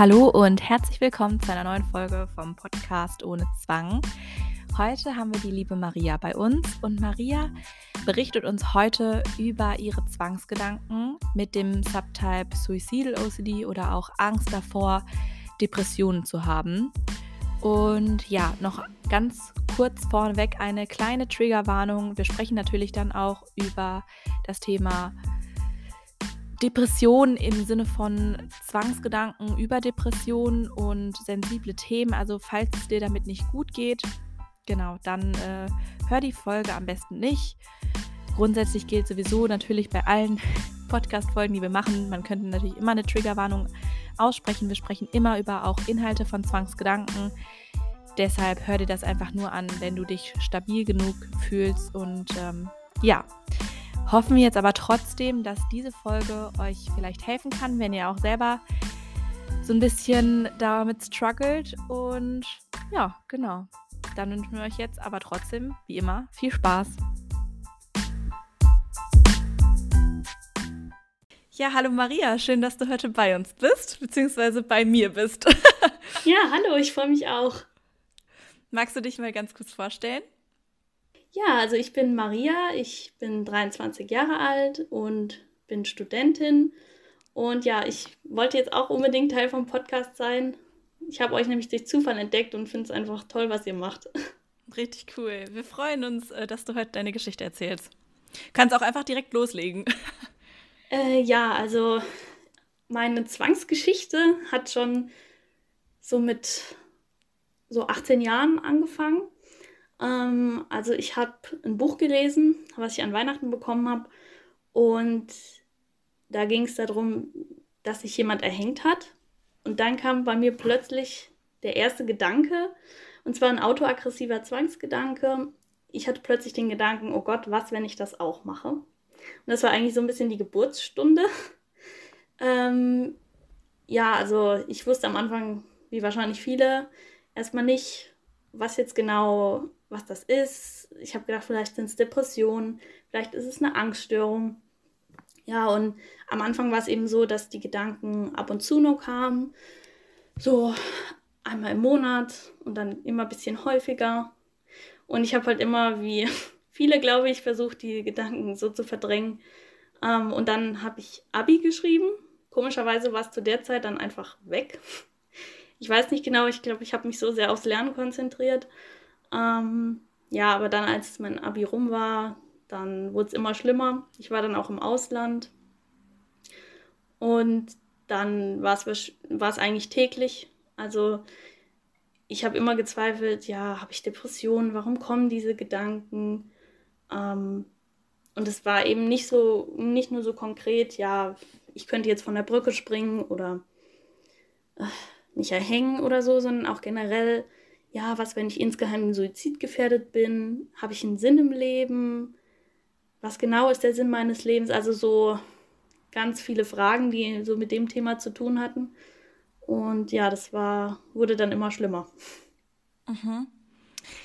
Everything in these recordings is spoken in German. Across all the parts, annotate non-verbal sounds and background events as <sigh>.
Hallo und herzlich willkommen zu einer neuen Folge vom Podcast ohne Zwang. Heute haben wir die liebe Maria bei uns und Maria berichtet uns heute über ihre Zwangsgedanken mit dem Subtype Suicidal OCD oder auch Angst davor, Depressionen zu haben. Und ja, noch ganz kurz vorneweg eine kleine Triggerwarnung. Wir sprechen natürlich dann auch über das Thema Depressionen im Sinne von Zwangsgedanken über Depressionen und sensible Themen. Also falls es dir damit nicht gut geht, genau, dann äh, hör die Folge am besten nicht. Grundsätzlich gilt sowieso natürlich bei allen <laughs> Podcast-Folgen, die wir machen, man könnte natürlich immer eine Triggerwarnung aussprechen. Wir sprechen immer über auch Inhalte von Zwangsgedanken. Deshalb hör dir das einfach nur an, wenn du dich stabil genug fühlst. Und ähm, ja, hoffen wir jetzt aber trotzdem, dass diese Folge euch vielleicht helfen kann, wenn ihr auch selber so ein bisschen damit struggelt. Und ja, genau. Dann wünschen wir euch jetzt aber trotzdem, wie immer, viel Spaß. Ja, hallo Maria, schön, dass du heute bei uns bist, beziehungsweise bei mir bist. <laughs> ja, hallo, ich freue mich auch. Magst du dich mal ganz kurz vorstellen? Ja, also ich bin Maria, ich bin 23 Jahre alt und bin Studentin. Und ja, ich wollte jetzt auch unbedingt Teil vom Podcast sein. Ich habe euch nämlich durch Zufall entdeckt und finde es einfach toll, was ihr macht. <laughs> Richtig cool. Wir freuen uns, äh, dass du heute deine Geschichte erzählst. Kannst auch einfach direkt loslegen. <laughs> Äh, ja, also meine Zwangsgeschichte hat schon so mit so 18 Jahren angefangen. Ähm, also ich habe ein Buch gelesen, was ich an Weihnachten bekommen habe. Und da ging es darum, dass sich jemand erhängt hat. Und dann kam bei mir plötzlich der erste Gedanke, und zwar ein autoaggressiver Zwangsgedanke. Ich hatte plötzlich den Gedanken, oh Gott, was, wenn ich das auch mache? Und das war eigentlich so ein bisschen die Geburtsstunde. <laughs> ähm, ja, also ich wusste am Anfang, wie wahrscheinlich viele, erstmal nicht, was jetzt genau was das ist. Ich habe gedacht, vielleicht sind es Depressionen, vielleicht ist es eine Angststörung. Ja, und am Anfang war es eben so, dass die Gedanken ab und zu nur kamen. So einmal im Monat und dann immer ein bisschen häufiger. Und ich habe halt immer, wie <laughs> viele, glaube ich, versucht, die Gedanken so zu verdrängen. Ähm, und dann habe ich Abi geschrieben. Komischerweise war es zu der Zeit dann einfach weg. Ich weiß nicht genau, ich glaube, ich habe mich so sehr aufs Lernen konzentriert ähm, ja, aber dann, als mein Abi rum war, dann wurde es immer schlimmer. Ich war dann auch im Ausland. Und dann war es eigentlich täglich. Also ich habe immer gezweifelt, ja, habe ich Depressionen? Warum kommen diese Gedanken? Ähm, und es war eben nicht so, nicht nur so konkret, ja, ich könnte jetzt von der Brücke springen oder äh, mich erhängen oder so, sondern auch generell, ja, was, wenn ich insgeheim suizidgefährdet bin? Habe ich einen Sinn im Leben? Was genau ist der Sinn meines Lebens? Also so ganz viele Fragen, die so mit dem Thema zu tun hatten. Und ja, das war, wurde dann immer schlimmer. Mhm.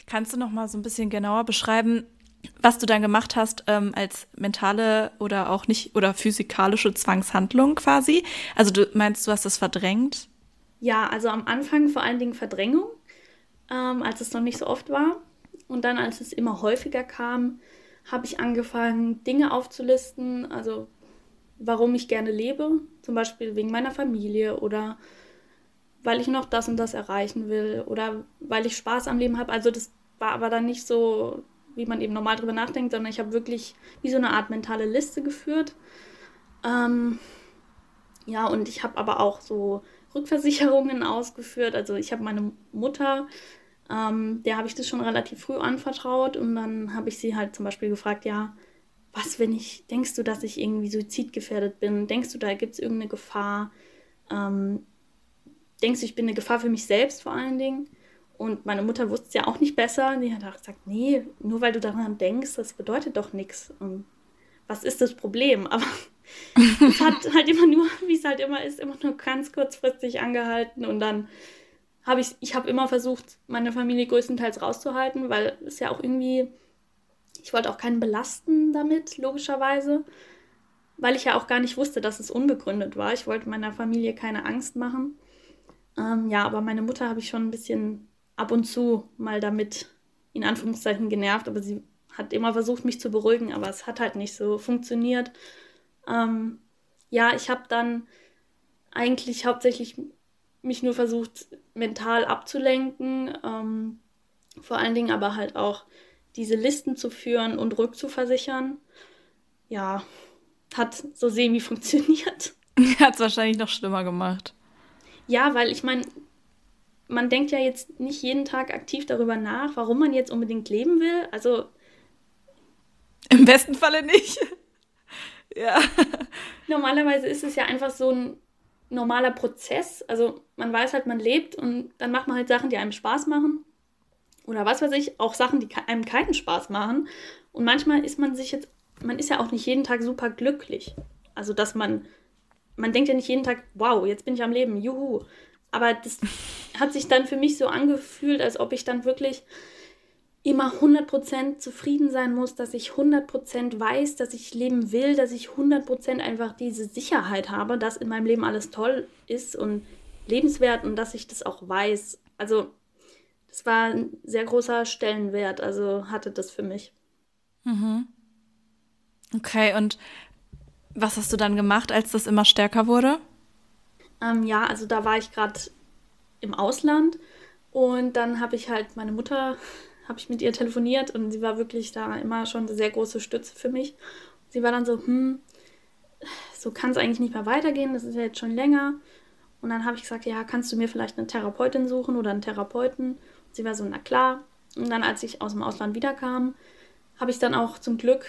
Kannst du noch mal so ein bisschen genauer beschreiben, was du dann gemacht hast ähm, als mentale oder auch nicht oder physikalische Zwangshandlung quasi? Also du meinst, du hast das verdrängt? Ja, also am Anfang vor allen Dingen Verdrängung ähm, als es noch nicht so oft war. Und dann, als es immer häufiger kam, habe ich angefangen, Dinge aufzulisten, also warum ich gerne lebe, zum Beispiel wegen meiner Familie oder weil ich noch das und das erreichen will oder weil ich Spaß am Leben habe. Also das war aber dann nicht so, wie man eben normal drüber nachdenkt, sondern ich habe wirklich wie so eine Art mentale Liste geführt. Ähm, ja, und ich habe aber auch so Rückversicherungen ausgeführt. Also ich habe meine Mutter, ähm, der habe ich das schon relativ früh anvertraut und dann habe ich sie halt zum Beispiel gefragt, ja, was, wenn ich, denkst du, dass ich irgendwie suizidgefährdet bin? Denkst du, da gibt es irgendeine Gefahr? Ähm, denkst du, ich bin eine Gefahr für mich selbst vor allen Dingen? Und meine Mutter wusste es ja auch nicht besser. Die hat auch gesagt, nee, nur weil du daran denkst, das bedeutet doch nichts. Was ist das Problem? <laughs> Aber <laughs> es hat halt immer nur, wie es halt immer ist, immer nur ganz kurzfristig angehalten und dann habe ich, ich habe immer versucht, meine Familie größtenteils rauszuhalten, weil es ja auch irgendwie, ich wollte auch keinen belasten damit, logischerweise, weil ich ja auch gar nicht wusste, dass es unbegründet war. Ich wollte meiner Familie keine Angst machen. Ähm, ja, aber meine Mutter habe ich schon ein bisschen ab und zu mal damit in Anführungszeichen genervt, aber sie hat immer versucht, mich zu beruhigen, aber es hat halt nicht so funktioniert. Ähm, ja, ich habe dann eigentlich hauptsächlich mich nur versucht, mental abzulenken, ähm, vor allen Dingen aber halt auch diese Listen zu führen und rückzuversichern. Ja, hat so semi funktioniert. <laughs> Hat es wahrscheinlich noch schlimmer gemacht. Ja, weil ich meine, man denkt ja jetzt nicht jeden Tag aktiv darüber nach, warum man jetzt unbedingt leben will. Also. Im besten Falle nicht. Ja. <laughs> Normalerweise ist es ja einfach so ein normaler Prozess. Also man weiß halt, man lebt und dann macht man halt Sachen, die einem Spaß machen. Oder was weiß ich, auch Sachen, die einem keinen Spaß machen. Und manchmal ist man sich jetzt, man ist ja auch nicht jeden Tag super glücklich. Also dass man, man denkt ja nicht jeden Tag, wow, jetzt bin ich am Leben, juhu. Aber das hat sich dann für mich so angefühlt, als ob ich dann wirklich immer 100% zufrieden sein muss, dass ich 100% weiß, dass ich leben will, dass ich 100% einfach diese Sicherheit habe, dass in meinem Leben alles toll ist und lebenswert und dass ich das auch weiß. Also das war ein sehr großer Stellenwert, also hatte das für mich. Mhm. Okay, und was hast du dann gemacht, als das immer stärker wurde? Ähm, ja, also da war ich gerade im Ausland und dann habe ich halt meine Mutter, habe ich mit ihr telefoniert und sie war wirklich da immer schon eine sehr große Stütze für mich. Sie war dann so, hm, so kann es eigentlich nicht mehr weitergehen, das ist ja jetzt schon länger. Und dann habe ich gesagt, ja, kannst du mir vielleicht eine Therapeutin suchen oder einen Therapeuten? Und sie war so, na klar. Und dann, als ich aus dem Ausland wiederkam, habe ich dann auch zum Glück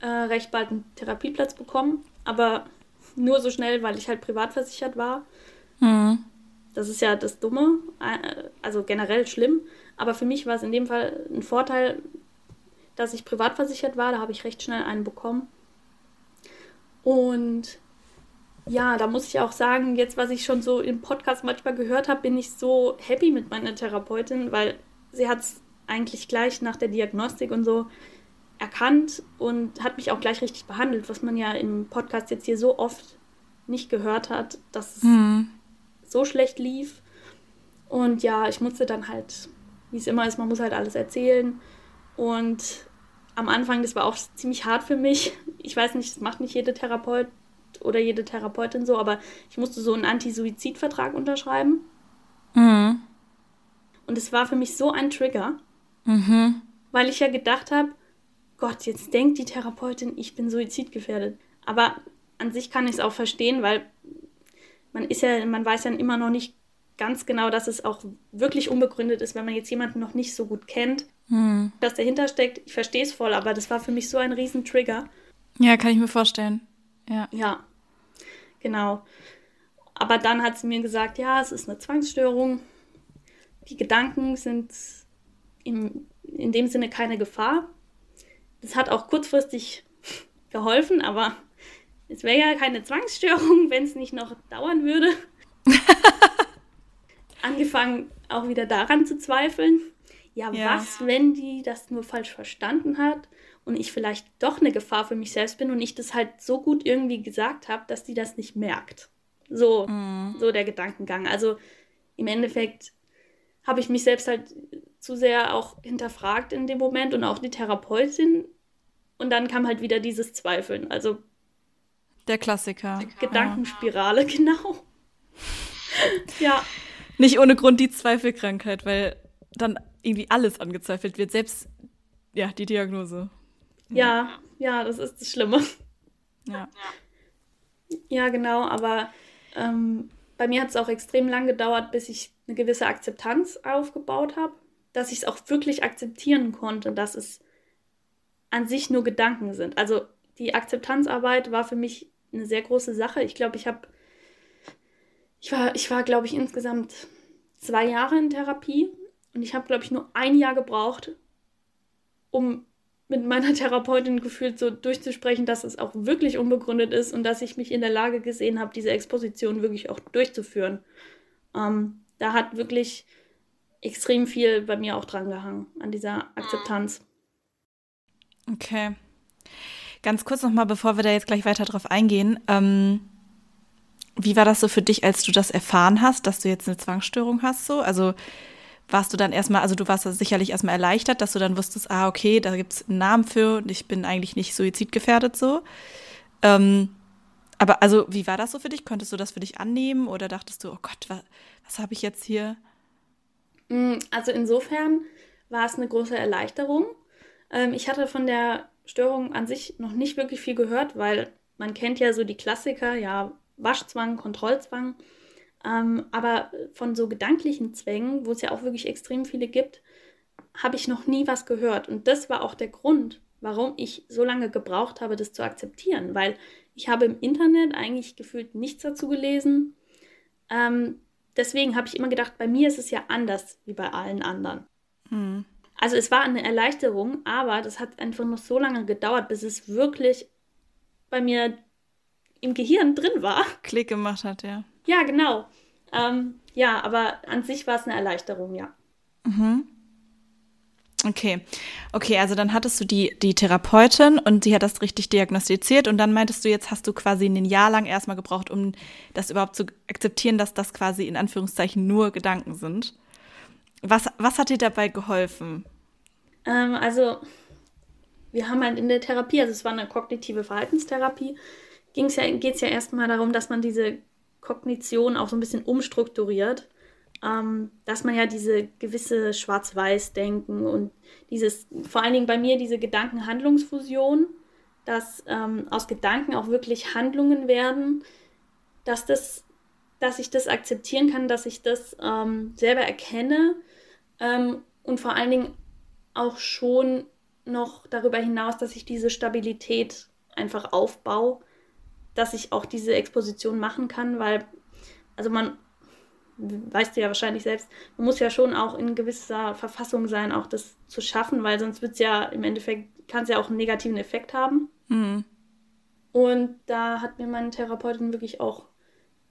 äh, recht bald einen Therapieplatz bekommen. Aber nur so schnell, weil ich halt privat versichert war. Mhm. Das ist ja das Dumme, äh, also generell schlimm. Aber für mich war es in dem Fall ein Vorteil, dass ich privat versichert war. Da habe ich recht schnell einen bekommen. Und ja, da muss ich auch sagen, jetzt, was ich schon so im Podcast manchmal gehört habe, bin ich so happy mit meiner Therapeutin, weil sie hat es eigentlich gleich nach der Diagnostik und so erkannt und hat mich auch gleich richtig behandelt, was man ja im Podcast jetzt hier so oft nicht gehört hat, dass es mhm. so schlecht lief. Und ja, ich musste dann halt, wie es immer ist, man muss halt alles erzählen. Und am Anfang, das war auch ziemlich hart für mich. Ich weiß nicht, das macht nicht jede Therapeut oder jede Therapeutin so, aber ich musste so einen Anti-Suizid-Vertrag unterschreiben. Mhm. Und es war für mich so ein Trigger, mhm. weil ich ja gedacht habe, Gott, jetzt denkt die Therapeutin, ich bin suizidgefährdet. Aber an sich kann ich es auch verstehen, weil man ist ja, man weiß ja immer noch nicht ganz genau, dass es auch wirklich unbegründet ist, wenn man jetzt jemanden noch nicht so gut kennt, hm. was dahinter steckt. Ich verstehe es voll, aber das war für mich so ein riesen Trigger. Ja, kann ich mir vorstellen. Ja. Ja, genau. Aber dann hat sie mir gesagt, ja, es ist eine Zwangsstörung. Die Gedanken sind in, in dem Sinne keine Gefahr. Das hat auch kurzfristig <laughs> geholfen, aber es wäre ja keine Zwangsstörung, <laughs> wenn es nicht noch dauern würde. <laughs> Angefangen auch wieder daran zu zweifeln. Ja, ja, was, wenn die das nur falsch verstanden hat und ich vielleicht doch eine Gefahr für mich selbst bin und ich das halt so gut irgendwie gesagt habe, dass die das nicht merkt. So, mhm. so der Gedankengang. Also im Endeffekt habe ich mich selbst halt zu sehr auch hinterfragt in dem Moment und auch die Therapeutin. Und dann kam halt wieder dieses Zweifeln. Also der Klassiker. Gedankenspirale, ja. <laughs> genau. ja. Nicht ohne Grund die Zweifelkrankheit, weil dann irgendwie alles angezweifelt wird, selbst ja, die Diagnose. Ja, ja, das ist das Schlimme. Ja. Ja, genau, aber ähm, bei mir hat es auch extrem lang gedauert, bis ich eine gewisse Akzeptanz aufgebaut habe dass ich es auch wirklich akzeptieren konnte, dass es an sich nur Gedanken sind. Also die Akzeptanzarbeit war für mich eine sehr große Sache. Ich glaube, ich habe, ich war, ich war, glaube ich, insgesamt zwei Jahre in Therapie und ich habe, glaube ich, nur ein Jahr gebraucht, um mit meiner <laughs> Therapeutin gefühlt so durchzusprechen, dass es auch wirklich unbegründet ist und dass ich mich in der Lage gesehen habe, diese Exposition wirklich auch durchzuführen. Ähm, da hat wirklich extrem viel bei mir auch dran gehangen, an dieser Akzeptanz. Okay. Ganz kurz nochmal, bevor wir da jetzt gleich weiter drauf eingehen. Ähm, Wie war das so für dich, als du das erfahren hast, dass du jetzt eine Zwangsstörung hast? So? Also warst du dann erstmal, also du warst sicherlich erstmal erleichtert, dass du dann wusstest, ah, okay, da gibt es einen Namen für und ich bin eigentlich nicht suizidgefährdet so. Ähm, aber also, wie war das so für dich? Konntest du das für dich annehmen oder dachtest du, oh Gott, was, was habe ich jetzt hier? Mm, also insofern war es eine große Erleichterung. Ähm, ich hatte von der Störung an sich noch nicht wirklich viel gehört, weil man kennt ja so die Klassiker, ja, Waschzwang, Kontrollzwang. Ähm, aber von so gedanklichen Zwängen, wo es ja auch wirklich extrem viele gibt, habe ich noch nie was gehört. Und das war auch der Grund, warum ich so lange gebraucht habe, das zu akzeptieren, weil ich habe im Internet eigentlich gefühlt nichts dazu gelesen. Ähm, deswegen habe ich immer gedacht, bei mir ist es ja anders wie bei allen anderen. Mhm. Also es war eine Erleichterung, aber das hat einfach noch so lange gedauert, bis es wirklich bei mir im Gehirn drin war. Klick gemacht hat, ja. Ja, genau. Ähm, ja, aber an sich war es eine Erleichterung, ja. Mhm. Okay. Okay, also dann hattest du die, die Therapeutin und sie hat das richtig diagnostiziert und dann meintest du, jetzt hast du quasi ein Jahr lang erstmal gebraucht, um das überhaupt zu akzeptieren, dass das quasi in Anführungszeichen nur Gedanken sind. Was, was hat dir dabei geholfen? Ähm, also, wir haben halt in der Therapie, also es war eine kognitive Verhaltenstherapie, ja, geht es ja erstmal darum, dass man diese Kognition auch so ein bisschen umstrukturiert ähm, dass man ja diese gewisse Schwarz-Weiß-Denken und dieses, vor allen Dingen bei mir diese Gedanken-Handlungsfusion, dass ähm, aus Gedanken auch wirklich Handlungen werden, dass das, dass ich das akzeptieren kann, dass ich das ähm, selber erkenne ähm, und vor allen Dingen auch schon noch darüber hinaus, dass ich diese Stabilität einfach aufbaue, dass ich auch diese Exposition machen kann, weil also man weißt du ja wahrscheinlich selbst, man muss ja schon auch in gewisser Verfassung sein, auch das zu schaffen, weil sonst wird es ja im Endeffekt, kann es ja auch einen negativen Effekt haben. Mhm. Und da hat mir meine Therapeutin wirklich auch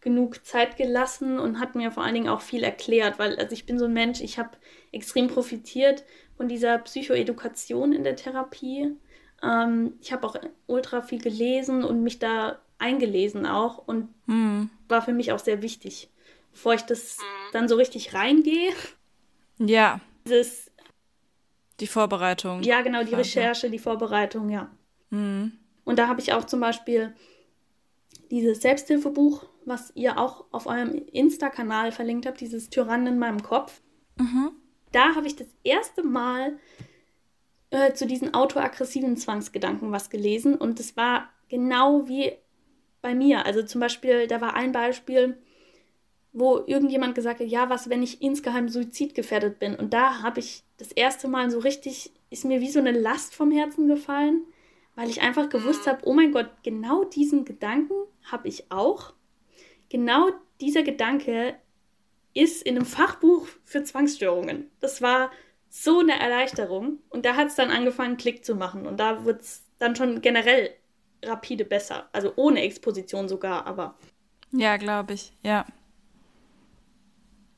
genug Zeit gelassen und hat mir vor allen Dingen auch viel erklärt, weil also ich bin so ein Mensch, ich habe extrem profitiert von dieser Psychoedukation in der Therapie. Ähm, ich habe auch ultra viel gelesen und mich da eingelesen auch und mhm. war für mich auch sehr wichtig bevor ich das dann so richtig reingehe. Ja. Dieses, die Vorbereitung. Ja, genau, die Recherche, die Vorbereitung, ja. Mhm. Und da habe ich auch zum Beispiel dieses Selbsthilfebuch, was ihr auch auf eurem Insta-Kanal verlinkt habt, dieses Tyrannen in meinem Kopf. Mhm. Da habe ich das erste Mal äh, zu diesen autoaggressiven Zwangsgedanken was gelesen und es war genau wie bei mir. Also zum Beispiel, da war ein Beispiel, wo irgendjemand gesagt hat, ja, was, wenn ich insgeheim suizidgefährdet bin? Und da habe ich das erste Mal so richtig, ist mir wie so eine Last vom Herzen gefallen, weil ich einfach gewusst mhm. habe, oh mein Gott, genau diesen Gedanken habe ich auch. Genau dieser Gedanke ist in einem Fachbuch für Zwangsstörungen. Das war so eine Erleichterung. Und da hat es dann angefangen, Klick zu machen. Und da wird es dann schon generell rapide besser. Also ohne Exposition sogar, aber. Ja, glaube ich, ja.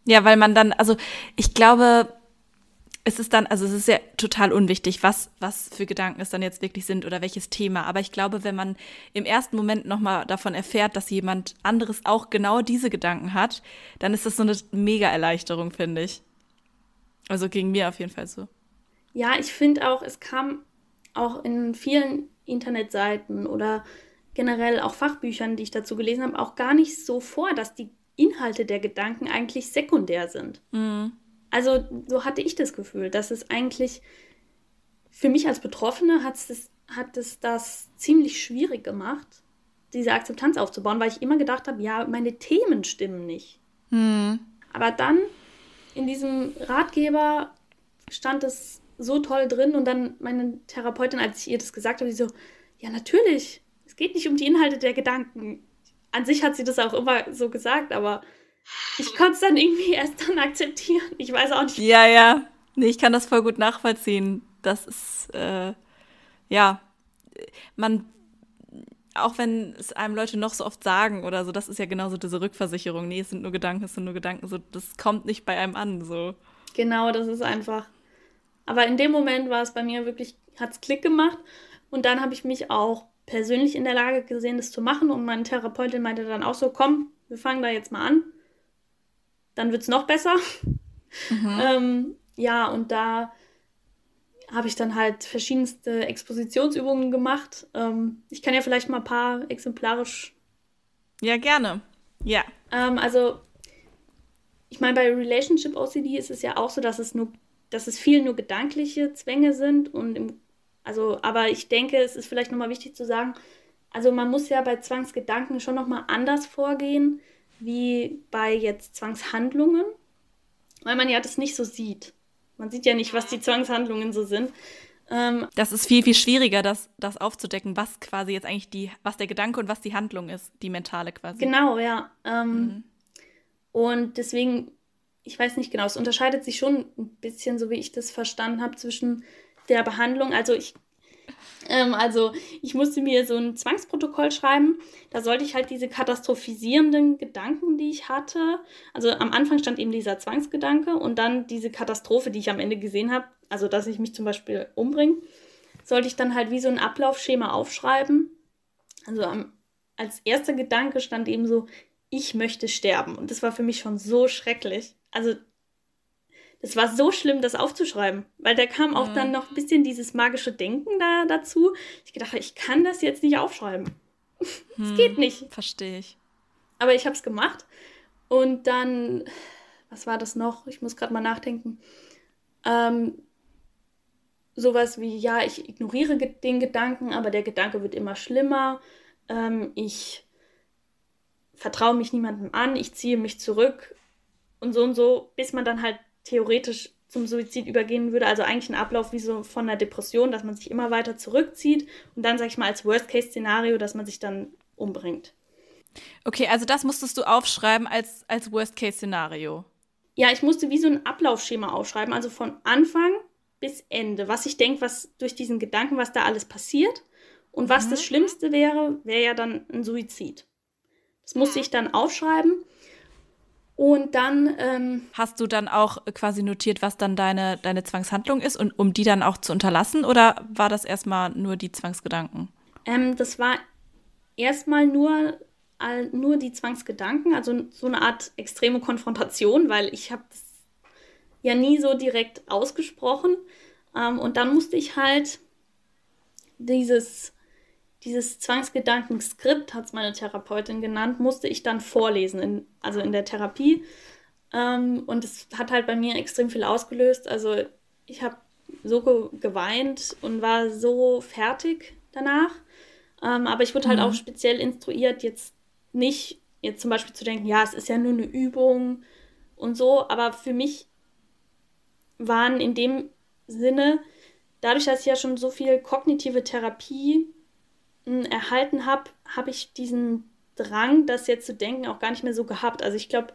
Ja, weil man dann, also ich glaube, es ist dann, also es ist ja total unwichtig, was, was für Gedanken es dann jetzt wirklich sind oder welches Thema. Aber ich glaube, wenn man im ersten Moment nochmal davon erfährt, dass jemand anderes auch genau diese Gedanken hat, dann ist das so eine mega Erleichterung, finde ich. Also ging mir auf jeden Fall so. Ja, ich finde auch, es kam auch in vielen Internetseiten oder generell auch Fachbüchern, die ich dazu gelesen habe, auch gar nicht so vor, dass die Inhalte der Gedanken eigentlich sekundär sind. Mhm. Also so hatte ich das Gefühl, dass es eigentlich für mich als Betroffene hat es, hat es das ziemlich schwierig gemacht, diese Akzeptanz aufzubauen, weil ich immer gedacht habe, ja, meine Themen stimmen nicht. Mhm. Aber dann in diesem Ratgeber stand es so toll drin und dann meine Therapeutin, als ich ihr das gesagt habe, die so, ja, natürlich, es geht nicht um die Inhalte der Gedanken an sich hat sie das auch immer so gesagt, aber ich konnte es dann irgendwie <laughs> erst dann akzeptieren. Ich weiß auch nicht. Ja, ja. Nee, ich kann das voll gut nachvollziehen. Das ist, äh, ja, man, auch wenn es einem Leute noch so oft sagen oder so, das ist ja genauso diese Rückversicherung. Nee, es sind nur Gedanken, es sind nur Gedanken, so, das kommt nicht bei einem an, so. Genau, das ist einfach. Aber in dem Moment war es bei mir wirklich, hat es Klick gemacht Und dann habe ich mich auch persönlich in der Lage gesehen, das zu machen. Und meine Therapeutin meinte dann auch so, komm, wir fangen da jetzt mal an. Dann wird es noch besser. Mhm. <laughs> ähm, ja, und da habe ich dann halt verschiedenste Expositionsübungen gemacht. Ähm, ich kann ja vielleicht mal ein paar exemplarisch. Ja, gerne. Ja. Ähm, also, ich meine, bei Relationship OCD ist es ja auch so, dass es nur, dass es viel nur gedankliche Zwänge sind und im, also, aber ich denke, es ist vielleicht nochmal wichtig zu sagen, also man muss ja bei Zwangsgedanken schon nochmal anders vorgehen, wie bei jetzt Zwangshandlungen, weil man ja das nicht so sieht. Man sieht ja nicht, was die Zwangshandlungen so sind. Ähm, das ist viel, viel schwieriger, das, das aufzudecken, was quasi jetzt eigentlich die, was der Gedanke und was die Handlung ist, die mentale quasi. Genau, ja. Ähm, mhm. Und deswegen, ich weiß nicht genau, es unterscheidet sich schon ein bisschen, so wie ich das verstanden habe, zwischen der Behandlung. Also ich ähm, also ich musste mir so ein Zwangsprotokoll schreiben. Da sollte ich halt diese katastrophisierenden Gedanken, die ich hatte. Also am Anfang stand eben dieser Zwangsgedanke und dann diese Katastrophe, die ich am Ende gesehen habe. Also dass ich mich zum Beispiel umbringe, sollte ich dann halt wie so ein Ablaufschema aufschreiben. Also am, als erster Gedanke stand eben so, ich möchte sterben. Und das war für mich schon so schrecklich. Also das war so schlimm, das aufzuschreiben, weil da kam auch mhm. dann noch ein bisschen dieses magische Denken da dazu. Ich gedacht, ich kann das jetzt nicht aufschreiben. <laughs> Es mhm. geht nicht. Verstehe ich. Aber ich habe es gemacht und dann, was war das noch? Ich muss gerade mal nachdenken. Ähm, sowas wie, ja, ich ignoriere den Gedanken, aber der Gedanke wird immer schlimmer. Ähm, ich vertraue mich niemandem an, ich ziehe mich zurück und so und so, bis man dann halt theoretisch zum Suizid übergehen würde. Also eigentlich ein Ablauf wie so von einer Depression, dass man sich immer weiter zurückzieht und dann, sag ich mal, als Worst-Case-Szenario, dass man sich dann umbringt. Okay, also das musstest du aufschreiben als, als Worst-Case-Szenario. Ja, ich musste wie so ein Ablaufschema aufschreiben, also von Anfang bis Ende. Was ich denke, was durch diesen Gedanken, was da alles passiert. Und was mhm. das Schlimmste wäre, wäre ja dann ein Suizid. Das musste ich dann aufschreiben und dann. Ähm, Hast du dann auch quasi notiert, was dann deine, deine Zwangshandlung ist und um die dann auch zu unterlassen oder war das erstmal nur die Zwangsgedanken? Ähm, das war erstmal nur, nur die Zwangsgedanken, also so eine Art extreme Konfrontation, weil ich habe das ja nie so direkt ausgesprochen. Ähm, und dann musste ich halt dieses dieses Zwangsgedankenskript, hat es meine Therapeutin genannt, musste ich dann vorlesen, in, also in der Therapie. Ähm, und es hat halt bei mir extrem viel ausgelöst. Also ich habe so ge geweint und war so fertig danach. Ähm, aber ich wurde halt mhm. auch speziell instruiert, jetzt nicht jetzt zum Beispiel zu denken, ja, es ist ja nur eine Übung und so. Aber für mich waren in dem Sinne, dadurch, dass ich ja schon so viel kognitive Therapie erhalten habe, habe ich diesen Drang, das jetzt zu denken, auch gar nicht mehr so gehabt. Also ich glaube,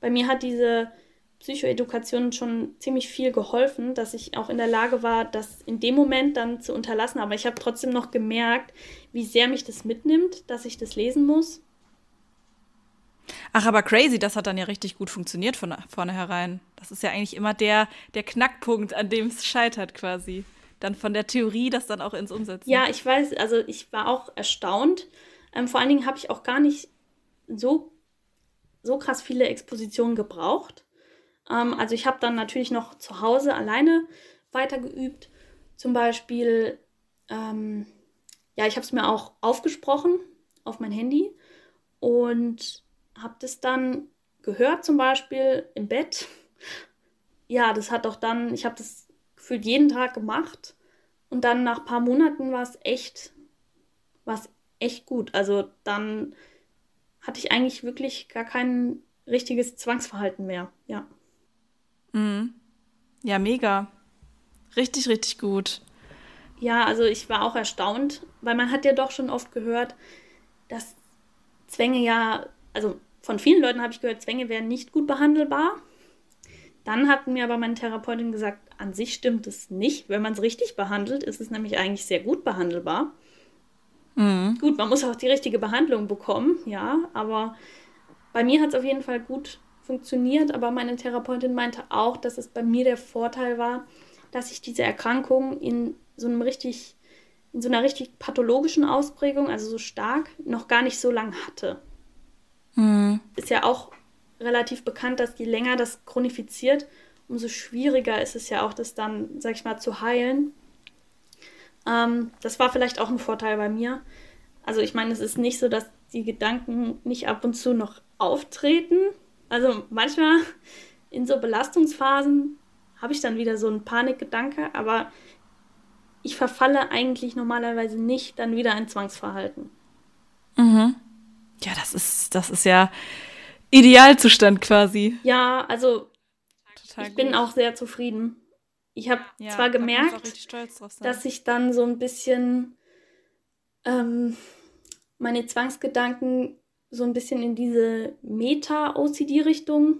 bei mir hat diese Psychoedukation schon ziemlich viel geholfen, dass ich auch in der Lage war, das in dem Moment dann zu unterlassen. Aber ich habe trotzdem noch gemerkt, wie sehr mich das mitnimmt, dass ich das lesen muss. Ach, aber crazy, das hat dann ja richtig gut funktioniert von vornherein. Das ist ja eigentlich immer der, der Knackpunkt, an dem es scheitert quasi dann von der Theorie das dann auch ins Umsetzen. Ja, ich weiß, also ich war auch erstaunt. Ähm, vor allen Dingen habe ich auch gar nicht so, so krass viele Expositionen gebraucht. Ähm, also ich habe dann natürlich noch zu Hause alleine weitergeübt. Zum Beispiel, ähm, ja, ich habe es mir auch aufgesprochen auf mein Handy und habe das dann gehört, zum Beispiel im Bett. <laughs> Ja, das hat auch dann, ich habe das gefühlt jeden Tag gemacht. Und dann nach ein paar Monaten war es echt, war es echt gut. Also dann hatte ich eigentlich wirklich gar kein richtiges Zwangsverhalten mehr. Ja. Mhm. Ja, mega. Richtig, richtig gut. Ja, also ich war auch erstaunt, weil man hat ja doch schon oft gehört, dass Zwänge ja, also von vielen Leuten habe ich gehört, Zwänge wären nicht gut behandelbar. Dann hat mir aber meine Therapeutin gesagt, an sich stimmt es nicht. Wenn man es richtig behandelt, ist es nämlich eigentlich sehr gut behandelbar. Mhm. Gut, man muss auch die richtige Behandlung bekommen, ja, aber bei mir hat es auf jeden Fall gut funktioniert, aber meine Therapeutin meinte auch, dass es bei mir der Vorteil war, dass ich diese Erkrankung in so einem richtig in so einer richtig pathologischen Ausprägung, also so stark, noch gar nicht so lang hatte. Mhm. Ist ja auch relativ bekannt, dass je länger das chronifiziert, umso schwieriger ist es ja auch, das dann, sag ich mal, zu heilen. Ähm, das war vielleicht auch ein Vorteil bei mir. Also ich meine, es ist nicht so, dass die Gedanken nicht ab und zu noch auftreten. Also manchmal in so Belastungsphasen habe ich dann wieder so einen Panikgedanke, aber ich verfalle eigentlich normalerweise nicht dann wieder ein Zwangsverhalten. Mhm. Ja, das ist, das ist ja Idealzustand quasi. Ja, also Total ich gut. bin auch sehr zufrieden. Ich habe ja, zwar gemerkt, da dass ich dann so ein bisschen ähm, meine Zwangsgedanken so ein bisschen in diese Meta-OCD-Richtung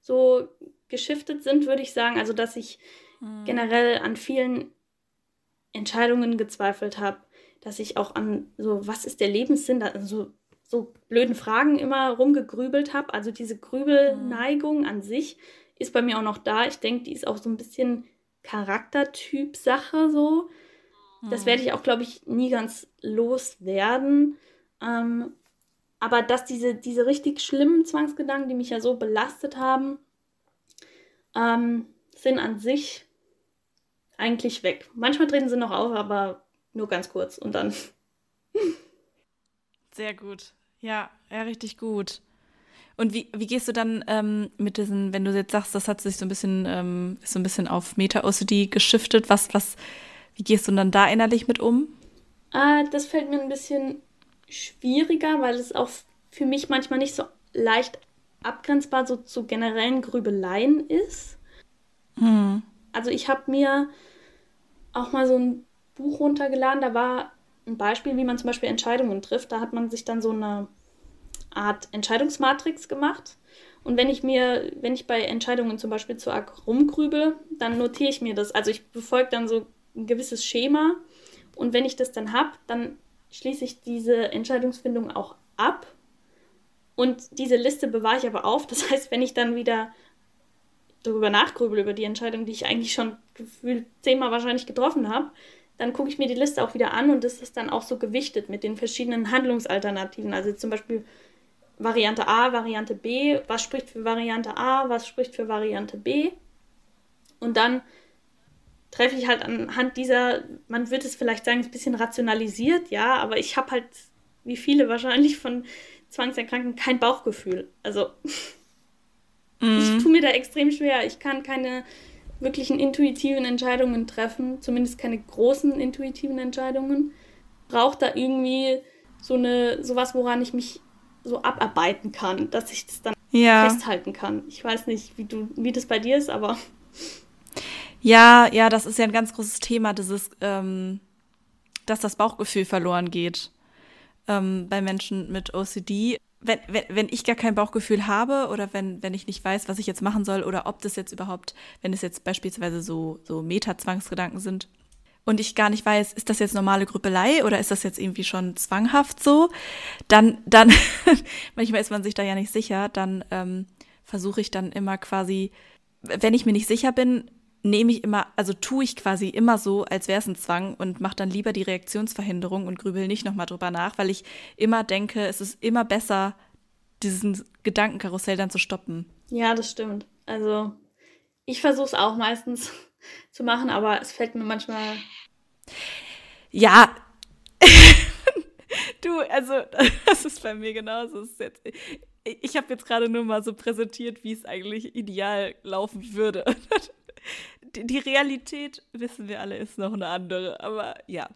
so geschiftet sind, würde ich sagen. Also, dass ich mhm. generell an vielen Entscheidungen gezweifelt habe, dass ich auch an so, was ist der Lebenssinn, also so blöden Fragen immer rumgegrübelt habe. Also diese Grübelneigung mhm. an sich ist bei mir auch noch da. Ich denke, die ist auch so ein bisschen Charaktertyp-Sache so. Das werde ich mhm. auch, glaube ich, nie ganz loswerden. Ähm, aber dass diese, diese richtig schlimmen Zwangsgedanken, die mich ja so belastet haben, ähm, sind an sich eigentlich weg. Manchmal treten sie noch auf, aber nur ganz kurz und dann. Sehr gut. Ja, ja, richtig gut. Und wie, wie gehst du dann ähm, mit diesen, wenn du jetzt sagst, das hat sich so ein bisschen, ähm, ist so ein bisschen auf Meta-OCD geschiftet, was, was, wie gehst du dann da innerlich mit um? Äh, das fällt mir ein bisschen schwieriger, weil es auch für mich manchmal nicht so leicht abgrenzbar so zu generellen Grübeleien ist. Hm. Also ich habe mir auch mal so ein Buch runtergeladen, da war ein Beispiel, wie man zum Beispiel Entscheidungen trifft. Da hat man sich dann so eine Art Entscheidungsmatrix gemacht. Und wenn ich mir, wenn ich bei Entscheidungen zum Beispiel zu arg rumgrübel, dann notiere ich mir das. Also ich befolge dann so ein gewisses Schema. Und wenn ich das dann habe, dann schließe ich diese Entscheidungsfindung auch ab. Und diese Liste bewahre ich aber auf. Das <laughs> heißt, wenn ich dann wieder darüber nachgrübel, über die Entscheidung, die ich eigentlich schon gefühlt zehnmal wahrscheinlich getroffen habe, dann gucke ich mir die Liste auch wieder an und das ist dann auch so gewichtet mit den verschiedenen Handlungsalternativen. Also zum Beispiel Variante A, Variante B, was spricht für Variante A, was spricht für Variante B. Und dann treffe ich halt anhand dieser, man würde es vielleicht sagen, ein bisschen rationalisiert, ja, aber ich habe halt, wie viele wahrscheinlich von Zwangserkrankten, kein Bauchgefühl. Also <laughs> mhm. ich tue mir da extrem schwer. Ich kann keine wirklichen intuitiven Entscheidungen treffen, zumindest keine großen intuitiven Entscheidungen. Braucht da irgendwie so eine sowas, woran ich mich so abarbeiten kann, dass ich das dann ja. festhalten kann. Ich weiß nicht, wie du, wie das bei dir ist, aber. Ja, ja, das ist ja ein ganz großes Thema, dieses, ähm, dass das Bauchgefühl verloren geht ähm, bei Menschen mit OCD. Wenn, wenn, wenn ich gar kein Bauchgefühl habe oder wenn, wenn ich nicht weiß, was ich jetzt machen soll oder ob das jetzt überhaupt, wenn es jetzt beispielsweise so, so Meta-Zwangsgedanken sind, und ich gar nicht weiß, ist das jetzt normale Grüppelei oder ist das jetzt irgendwie schon zwanghaft so, dann, dann, <laughs> manchmal ist man sich da ja nicht sicher, dann ähm, versuche ich dann immer quasi, wenn ich mir nicht sicher bin, nehme ich immer, also tue ich quasi immer so, als wäre es ein Zwang und mache dann lieber die Reaktionsverhinderung und grübel nicht nochmal drüber nach, weil ich immer denke, es ist immer besser, diesen Gedankenkarussell dann zu stoppen. Ja, das stimmt. Also ich versuche es auch meistens <laughs> zu machen, aber es fällt mir manchmal. Ja. <laughs> du, also, <laughs> das ist bei mir genauso. Jetzt, ich habe jetzt gerade nur mal so präsentiert, wie es eigentlich ideal laufen würde. Die Realität, wissen wir alle, ist noch eine andere. Aber ja,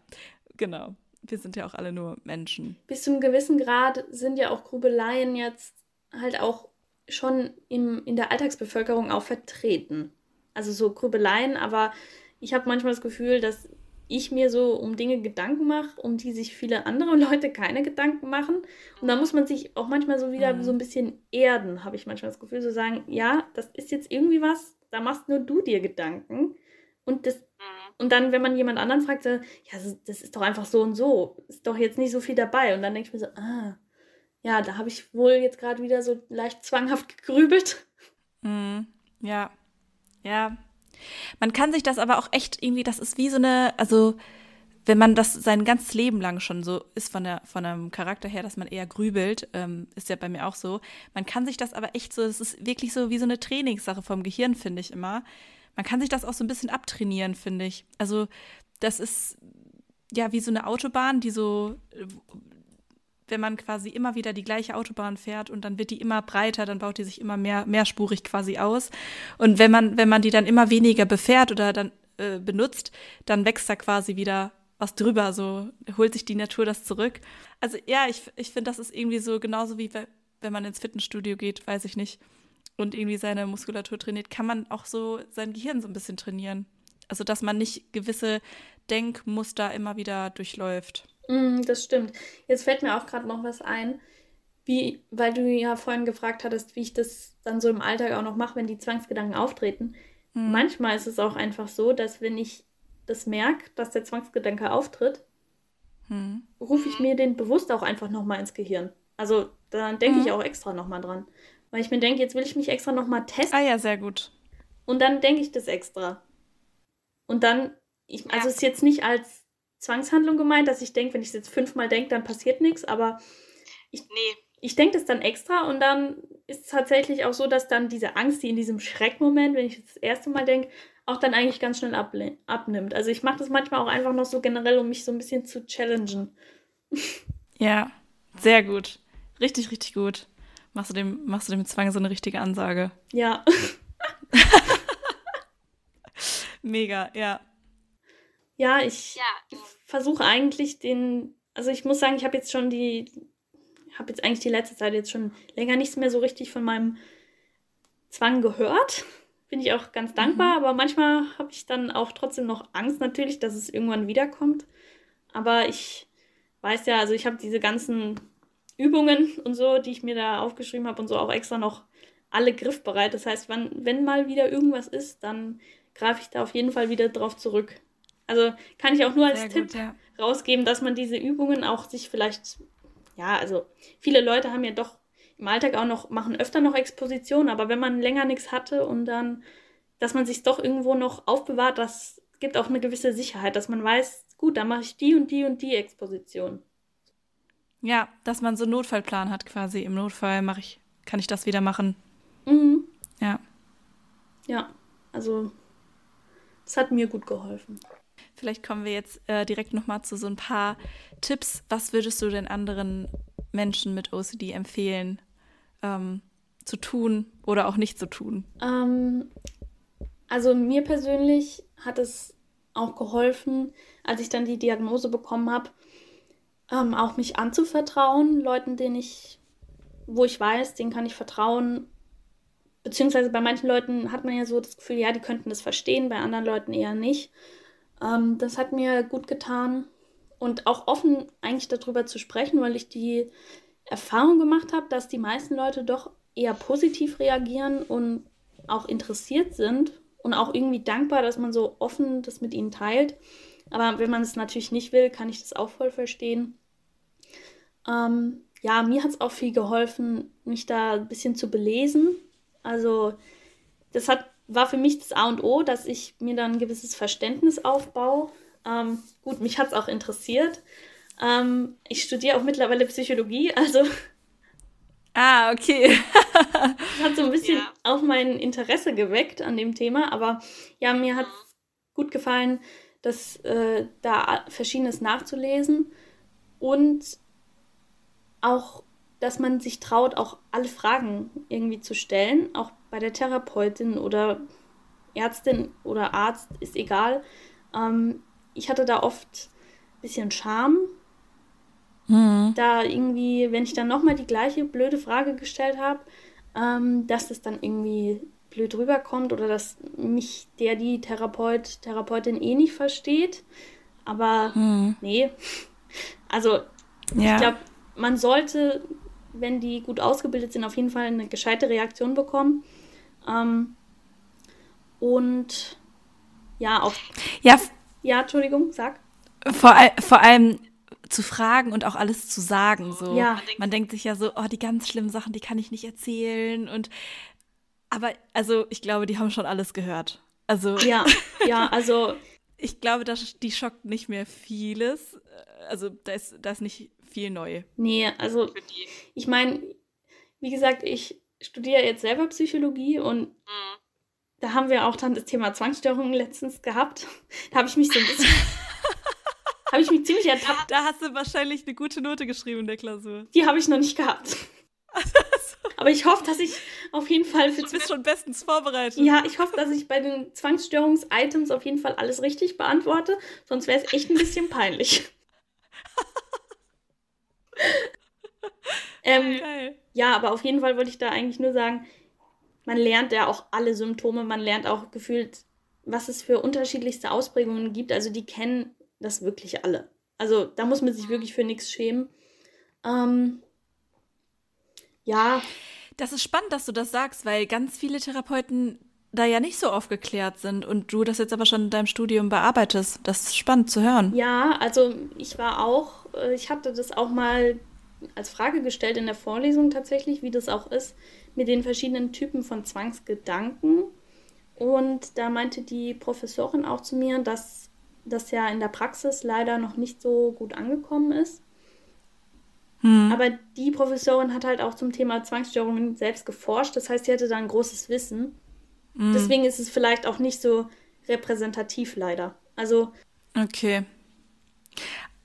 genau. Wir sind ja auch alle nur Menschen. Bis zu einem gewissen Grad sind ja auch Grübeleien jetzt halt auch schon im, in der Alltagsbevölkerung auch vertreten also so Grübeleien, aber ich habe manchmal das Gefühl, dass ich mir so um Dinge Gedanken mache, um die sich viele andere <laughs> Leute keine Gedanken machen. Und da muss man sich auch manchmal so wieder mhm. so ein bisschen erden, habe ich manchmal das Gefühl, so sagen, ja, das ist jetzt irgendwie was, da machst nur du dir Gedanken. Und das, mhm. und dann, wenn man jemand anderen fragt, so, ja, das ist doch einfach so und so, ist doch jetzt nicht so viel dabei. Und dann denke ich mir so, ah, ja, da habe ich wohl jetzt gerade wieder so leicht zwanghaft gegrübelt. Mhm. Ja, ja. Man kann sich das aber auch echt irgendwie, das ist wie so eine, also wenn man das sein ganzes Leben lang schon so ist von der von einem Charakter her, dass man eher grübelt, ähm, ist ja bei mir auch so. Man kann sich das aber echt so, das ist wirklich so wie so eine Trainingssache vom Gehirn, finde ich immer. Man kann sich das auch so ein bisschen abtrainieren, finde ich. Also das ist ja wie so eine Autobahn, die so, wenn man quasi immer wieder die gleiche Autobahn fährt und dann wird die immer breiter, dann baut die sich immer mehr mehrspurig quasi aus. Und wenn man wenn man die dann immer weniger befährt oder dann äh, benutzt, dann wächst da quasi wieder was drüber, so holt sich die Natur das zurück. Also ja, ich, ich finde, das ist irgendwie so genauso wie wenn man ins Fitnessstudio geht, weiß ich nicht, und irgendwie seine Muskulatur trainiert, kann man auch so sein Gehirn so ein bisschen trainieren. Also dass man nicht gewisse Denkmuster immer wieder durchläuft. Mm, das stimmt. Jetzt fällt mir auch gerade noch was ein, wie, weil du ja vorhin gefragt hattest, wie ich das dann so im Alltag auch noch mache, wenn die Zwangsgedanken auftreten. Hm. Manchmal ist es auch einfach so, dass wenn ich das merke, dass der Zwangsgedanke auftritt, hm. rufe ich mir den bewusst auch einfach nochmal ins Gehirn. Also dann denke hm. ich auch extra nochmal dran. Weil ich mir denke, jetzt will ich mich extra nochmal testen. Ah ja, sehr gut. Und dann denke ich das extra. Und dann, ich, also ja. ist jetzt nicht als Zwangshandlung gemeint, dass ich denke, wenn ich es jetzt fünfmal denke, dann passiert nichts, aber ich, nee. Ich denke das dann extra und dann ist es tatsächlich auch so, dass dann diese Angst, die in diesem Schreckmoment, wenn ich das erste Mal denke, auch dann eigentlich ganz schnell abnimmt. Also ich mache das manchmal auch einfach noch so generell, um mich so ein bisschen zu challengen. <laughs> Ja, sehr gut. Richtig, richtig gut. Machst du dem, machst du dem Zwang so eine richtige Ansage? Ja. <laughs> Mega, ja. Ja, ich ja. versuche eigentlich den, also ich muss sagen, ich habe jetzt schon die, habe jetzt eigentlich die letzte Zeit jetzt schon länger nichts mehr so richtig von meinem Zwang gehört <laughs> bin ich auch ganz dankbar, mhm. aber manchmal habe ich dann auch trotzdem noch Angst natürlich, dass es irgendwann wiederkommt. Aber ich weiß ja, also ich habe diese ganzen Übungen und so, die ich mir da aufgeschrieben habe und so auch extra noch alle griffbereit. Das heißt, wann, wenn mal wieder irgendwas ist, dann greife ich da auf jeden Fall wieder drauf zurück. Also kann ich auch nur als Sehr Tipp gut, ja. rausgeben, dass man diese Übungen auch sich vielleicht, ja, also viele Leute haben ja doch im Alltag auch noch, machen öfter noch Expositionen, aber wenn man länger nichts hatte und dann, dass man sich doch irgendwo noch aufbewahrt, das gibt auch eine gewisse Sicherheit, dass man weiß, gut, dann mache ich die und die und die Exposition. Ja, dass man so einen Notfallplan hat quasi. Im Notfall mache ich, kann ich das wieder machen. Mhm. Ja. Ja, also es hat mir gut geholfen. Vielleicht kommen wir jetzt äh, direkt nochmal zu so ein paar Tipps. Was würdest du den anderen Menschen mit OCD empfehlen, ähm, zu tun oder auch nicht zu tun? Ähm, also mir persönlich hat es auch geholfen, als ich dann die Diagnose bekommen habe, ähm, auch mich anzuvertrauen, Leuten, denen ich, wo ich weiß, denen kann ich vertrauen. Beziehungsweise bei manchen Leuten hat man ja so das Gefühl, ja, die könnten das verstehen, bei anderen Leuten eher nicht. Ähm, das hat mir gut getan und auch offen eigentlich darüber zu sprechen, weil ich die Erfahrung gemacht habe, dass die meisten Leute doch eher positiv reagieren und auch interessiert sind und auch irgendwie dankbar, dass man so offen das mit ihnen teilt. Aber wenn man es natürlich nicht will, kann ich das auch voll verstehen. Ähm, ja, mir hat es auch viel geholfen, mich da ein bisschen zu belesen. Also das hat, war für mich das A und O, dass ich mir dann ein gewisses Verständnis aufbaue. Ähm, gut, mich hat es auch interessiert. Ähm, ich studiere auch mittlerweile Psychologie, <laughs> also. Ah, okay. <laughs> hat so ein bisschen ja. auch mein Interesse geweckt an dem Thema, aber ja, mir hat gut gefallen, das, äh, da Verschiedenes nachzulesen und auch, dass man sich traut, auch alle Fragen irgendwie zu stellen, auch bei der Therapeutin oder Ärztin oder Arzt, ist egal. Ähm, ich hatte da oft ein bisschen Scham Mhm. Da irgendwie, wenn ich dann nochmal die gleiche blöde Frage gestellt habe, ähm, dass das dann irgendwie blöd rüberkommt oder dass mich der, die Therapeut, Therapeutin eh nicht versteht. Aber mhm. nee. Also, ja. ich glaube, man sollte, wenn die gut ausgebildet sind, auf jeden Fall eine gescheite Reaktion bekommen. Ähm, und ja, auch. Ja, ja, Entschuldigung, sag. Vor, vor allem, zu fragen und auch alles zu sagen. So. Ja. Man denkt sich ja so, oh, die ganz schlimmen Sachen, die kann ich nicht erzählen. Und aber also ich glaube, die haben schon alles gehört. Also ja, <laughs> ja, also ich glaube, das, die schockt nicht mehr vieles. Also da ist, da ist nicht viel neu. Nee, also ich meine, wie gesagt, ich studiere jetzt selber Psychologie und mhm. da haben wir auch dann das Thema Zwangsstörungen letztens gehabt. Da habe ich mich so ein bisschen. <laughs> habe ich mich ziemlich ertappt. Da hast du wahrscheinlich eine gute Note geschrieben in der Klausur. Die habe ich noch nicht gehabt. <laughs> Aber ich hoffe, dass ich auf jeden Fall für. Du bist schon bestens vorbereitet. Ja, ich hoffe, dass ich bei den Zwangsstörungs-Items auf jeden Fall alles richtig beantworte. Sonst wäre es echt ein bisschen peinlich. <laughs> ähm, Geil. Ja, aber auf jeden Fall wollte ich da eigentlich nur sagen, man lernt ja auch alle Symptome, man lernt auch gefühlt, was es für unterschiedlichste Ausprägungen gibt. Also die kennen das wirklich alle. Also da muss man sich wirklich für nichts schämen. Ähm, ja. Das ist spannend, dass du das sagst, weil ganz viele Therapeuten da ja nicht so aufgeklärt sind und du das jetzt aber schon in deinem Studium bearbeitest. Das ist spannend zu hören. Ja, also ich war auch, äh, ich hatte das auch mal als Frage gestellt in der Vorlesung tatsächlich, wie das auch ist mit den verschiedenen Typen von Zwangsgedanken. Und da meinte die Professorin auch zu mir, dass das ja in der Praxis leider noch nicht so gut angekommen ist. Hm. Aber die Professorin hat halt auch zum Thema Zwangsstörungen selbst geforscht. Das heißt, sie hatte da ein großes Wissen. Hm. Deswegen ist es vielleicht auch nicht so repräsentativ leider. Also. Okay.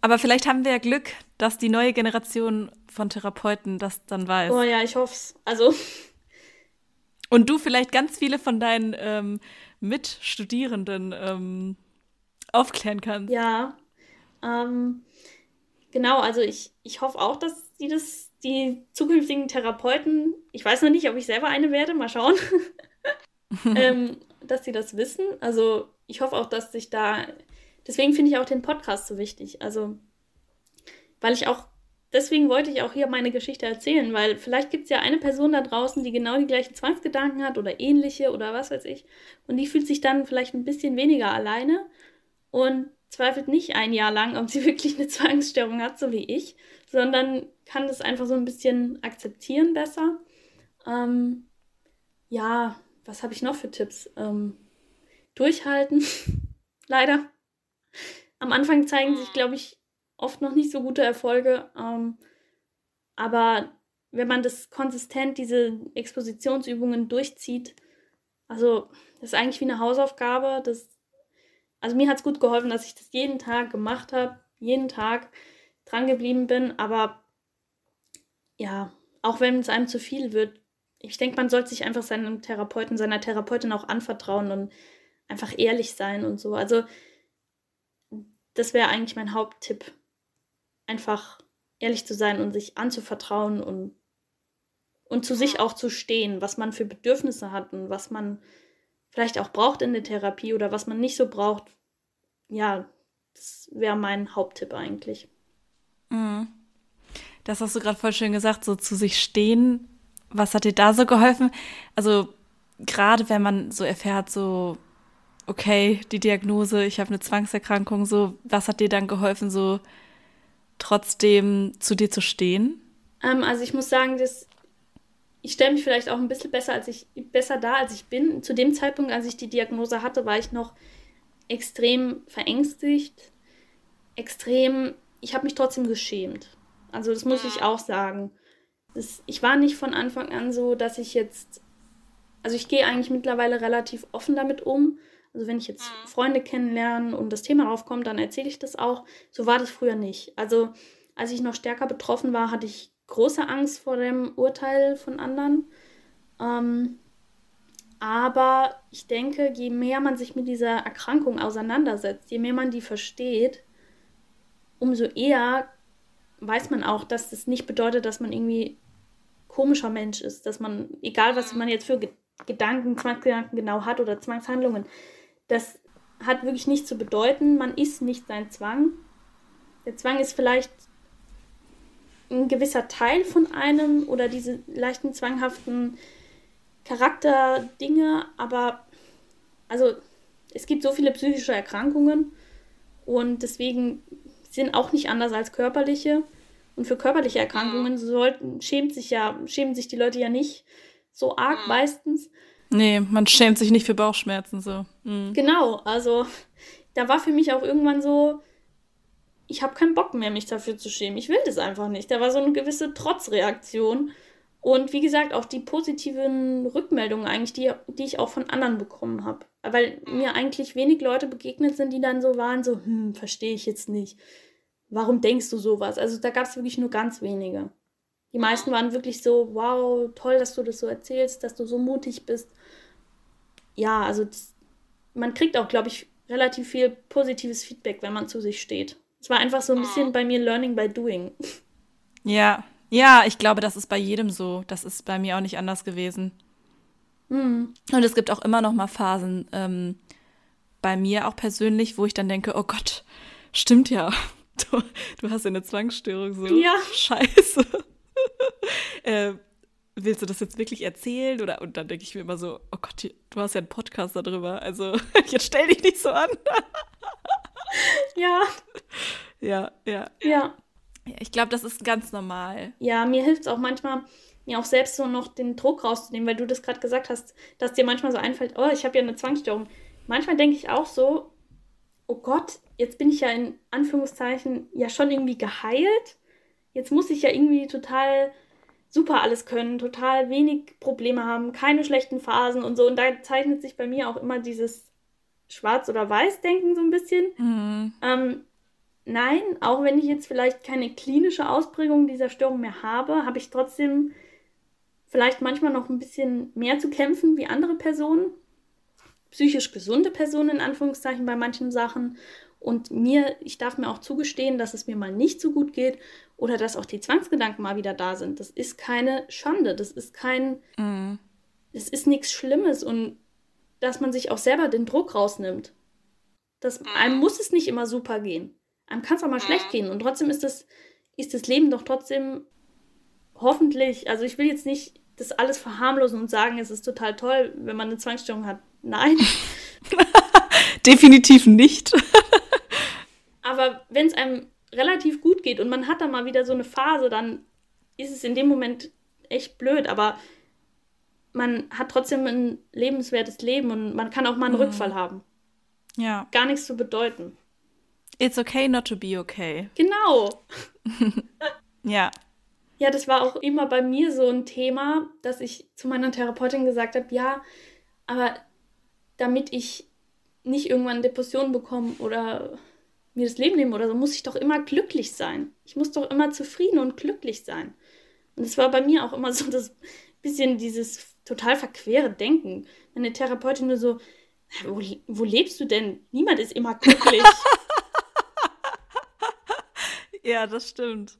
Aber vielleicht haben wir ja Glück, dass die neue Generation von Therapeuten das dann weiß. Oh ja, ich hoffe es. Also. Und du vielleicht ganz viele von deinen ähm, Mitstudierenden ähm, aufklären kannst. Ja. Ähm, genau, also ich, ich hoffe auch, dass die das, die zukünftigen Therapeuten, ich weiß noch nicht, ob ich selber eine werde, mal schauen, <laughs> ähm, dass sie das wissen. Also ich hoffe auch, dass sich da deswegen finde ich auch den Podcast so wichtig. Also, weil ich auch, deswegen wollte ich auch hier meine Geschichte erzählen, weil vielleicht gibt es ja eine Person da draußen, die genau die gleichen Zwangsgedanken hat oder ähnliche oder was weiß ich. Und die fühlt sich dann vielleicht ein bisschen weniger alleine und zweifelt nicht ein Jahr lang, ob sie <laughs> wirklich eine Zwangsstörung hat, so wie ich, sondern kann das einfach so ein bisschen akzeptieren besser. Ähm, ja, was habe ich noch für Tipps? Ähm, durchhalten, <laughs> leider. Am Anfang zeigen sich, glaube ich, oft noch nicht so gute Erfolge. Ähm, aber wenn man das konsistent, diese Expositionsübungen durchzieht, also das ist eigentlich wie eine Hausaufgabe. Das, also mir hat es gut geholfen, dass ich das jeden Tag gemacht habe, jeden Tag dran geblieben bin. Aber ja, auch wenn es einem zu viel wird, ich denke, man sollte sich einfach seinem Therapeuten, seiner Therapeutin auch anvertrauen und einfach ehrlich sein und so. Also das wäre eigentlich mein Haupttipp. Einfach ehrlich zu sein und sich anzuvertrauen und, und zu sich auch zu stehen, was man für Bedürfnisse hat und was man vielleicht auch braucht in der Therapie oder was man nicht so braucht. Ja, das wäre mein Haupttipp eigentlich. Mhm. Das hast du gerade voll schön gesagt, so zu sich stehen. Was hat dir da so geholfen? Also gerade wenn man so erfährt, so okay, die Diagnose, ich habe eine Zwangserkrankung, so, was hat dir dann geholfen, so trotzdem zu dir zu stehen? Ähm, also ich muss sagen, dass ich stelle mich vielleicht auch ein bisschen besser als ich besser da, als ich bin. Zu dem Zeitpunkt, als ich die Diagnose hatte, war ich noch extrem verängstigt, extrem. Ich habe mich trotzdem geschämt. Also das muss ich auch sagen. Das, ich war nicht von Anfang an so, dass ich jetzt, also ich gehe eigentlich mittlerweile relativ offen damit um also wenn ich jetzt mhm. Freunde kennenlerne und das Thema aufkommt, dann erzähle ich das auch. So war das früher nicht. Also als ich noch stärker betroffen war, hatte ich große Angst vor dem Urteil von anderen. Ähm, aber ich denke, je mehr man sich mit dieser Erkrankung auseinandersetzt, je mehr man die versteht, umso eher weiß man auch, dass das nicht bedeutet, dass man irgendwie komischer Mensch ist, dass man, egal was mhm. man jetzt für Gedanken, Zwangsgedanken genau hat oder Zwangshandlungen, das hat wirklich nichts zu bedeuten. Man ist nicht sein Zwang. Der Zwang ist vielleicht ein gewisser Teil von einem oder diese leichten zwanghaften Charakterdinge, aber also es gibt so viele psychische Erkrankungen und deswegen sind auch nicht anders als körperliche. Und für körperliche Erkrankungen sollten, schämt sich ja, schämen sich die Leute ja nicht so arg meistens. Nee, man schämt sich nicht für Bauchschmerzen so. Mhm. Genau, also da war für mich auch irgendwann so, ich habe keinen Bock mehr, mich dafür zu schämen. Ich will das einfach nicht. Da war so eine gewisse Trotzreaktion. Und wie gesagt, auch die positiven Rückmeldungen eigentlich, die, die ich auch von anderen bekommen habe. Weil mir eigentlich wenig Leute begegnet sind, die dann so waren, so, hm, verstehe ich jetzt nicht. Warum denkst du sowas? Also da gab es wirklich nur ganz wenige. Die meisten waren wirklich so, wow, toll, dass du das so erzählst, dass du so mutig bist. Ja, also das, man kriegt auch, glaube ich, relativ viel positives Feedback, wenn man zu sich steht. Es war einfach so ein bisschen bei mir Learning by Doing. Ja, ja, ich glaube, das ist bei jedem so. Das ist bei mir auch nicht anders gewesen. Mhm. Und es gibt auch immer noch mal Phasen ähm, bei mir auch persönlich, wo ich dann denke, oh Gott, stimmt ja. <laughs> Du, du hast ja eine Zwangsstörung so. Ja. Scheiße. <laughs> äh, willst du das jetzt wirklich erzählen? Oder und dann denke ich mir immer so, oh Gott, du hast ja einen Podcast darüber. Also <laughs> jetzt stell dich nicht so an. <laughs> ja. Ja, ja. Ja. Ja, ich glaube, das ist ganz normal. Ja, mir hilft es auch manchmal, mir auch selbst so noch den Druck rauszunehmen, weil du das gerade gesagt hast, dass dir manchmal so einfällt, oh, ich habe ja eine Zwangsstörung. Manchmal denke ich auch so, oh Gott, jetzt bin ich ja in Anführungszeichen ja schon irgendwie geheilt. Jetzt muss ich ja irgendwie total super alles können, total wenig Probleme haben, keine schlechten Phasen und so. Und da zeichnet sich bei mir auch immer dieses Schwarz- oder Weiß-Denken so ein bisschen. Mhm. Ähm, nein, auch wenn ich jetzt vielleicht keine klinische Ausprägung dieser Störung mehr habe, habe ich trotzdem vielleicht manchmal noch ein bisschen mehr zu kämpfen wie andere Personen. Psychisch gesunde Personen in Anführungszeichen bei manchen Sachen. Und mir, ich darf mir auch zugestehen, dass es mir mal nicht so gut geht oder dass auch die Zwangsgedanken mal wieder da sind. Das ist keine Schande, das ist kein, mhm. das ist nichts Schlimmes und dass man sich auch selber den Druck rausnimmt. Das, mhm. einem muss es nicht immer super gehen. Einem kann es auch mal mhm. schlecht gehen. Und trotzdem ist das, ist das Leben doch trotzdem hoffentlich, also ich will jetzt nicht das alles verharmlosen und sagen, es ist total toll, wenn man eine Zwangsstörung hat. Nein. <laughs> Definitiv nicht. Aber wenn es einem relativ gut geht und man hat dann mal wieder so eine Phase, dann ist es in dem Moment echt blöd. Aber man hat trotzdem ein lebenswertes Leben und man kann auch mal einen mhm. Rückfall haben. Ja. Gar nichts zu bedeuten. It's okay not to be okay. Genau. <laughs> ja. Ja, das war auch immer bei mir so ein Thema, dass ich zu meiner Therapeutin gesagt habe, ja, aber damit ich nicht irgendwann Depressionen bekomme oder mir das Leben nehmen oder so, muss ich doch immer glücklich sein. Ich muss doch immer zufrieden und glücklich sein. Und es war bei mir auch immer so das bisschen dieses total verquere Denken. Meine Therapeutin nur so, wo, wo lebst du denn? Niemand ist immer glücklich. <laughs> ja, das stimmt.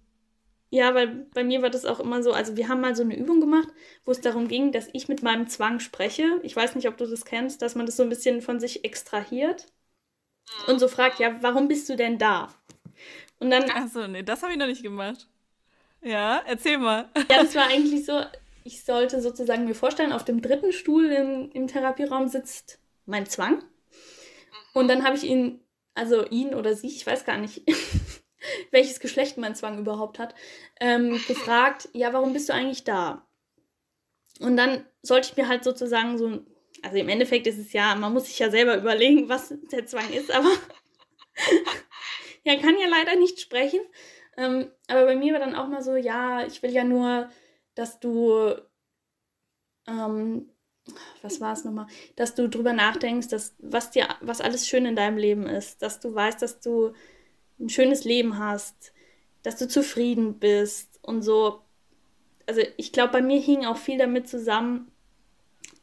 Ja, weil bei mir war das auch immer so, also wir haben mal so eine Übung gemacht, wo es darum ging, dass ich mit meinem Zwang spreche. Ich weiß nicht, ob du das kennst, dass man das so ein bisschen von sich extrahiert und so fragt, ja, warum bist du denn da? Und dann. Achso, nee, das habe ich noch nicht gemacht. Ja, erzähl mal. Ja, das war eigentlich so, ich sollte sozusagen mir vorstellen, auf dem dritten Stuhl im, im Therapieraum sitzt mein Zwang. Und dann habe ich ihn, also ihn oder sie, ich weiß gar nicht, <laughs> welches Geschlecht mein Zwang überhaupt hat, ähm, gefragt, ja, warum bist du eigentlich da? Und dann sollte ich mir halt sozusagen so, also im Endeffekt ist es ja, man muss sich ja selber überlegen, was der Zwang ist, aber ja, <laughs> kann ja leider nicht sprechen. Ähm, aber bei mir war dann auch mal so, ja, ich will ja nur, dass du, ähm, was war es nochmal, dass du drüber nachdenkst, dass, was dir, was alles schön in deinem Leben ist, dass du weißt, dass du ein schönes Leben hast, dass du zufrieden bist und so. Also ich glaube, bei mir hing auch viel damit zusammen,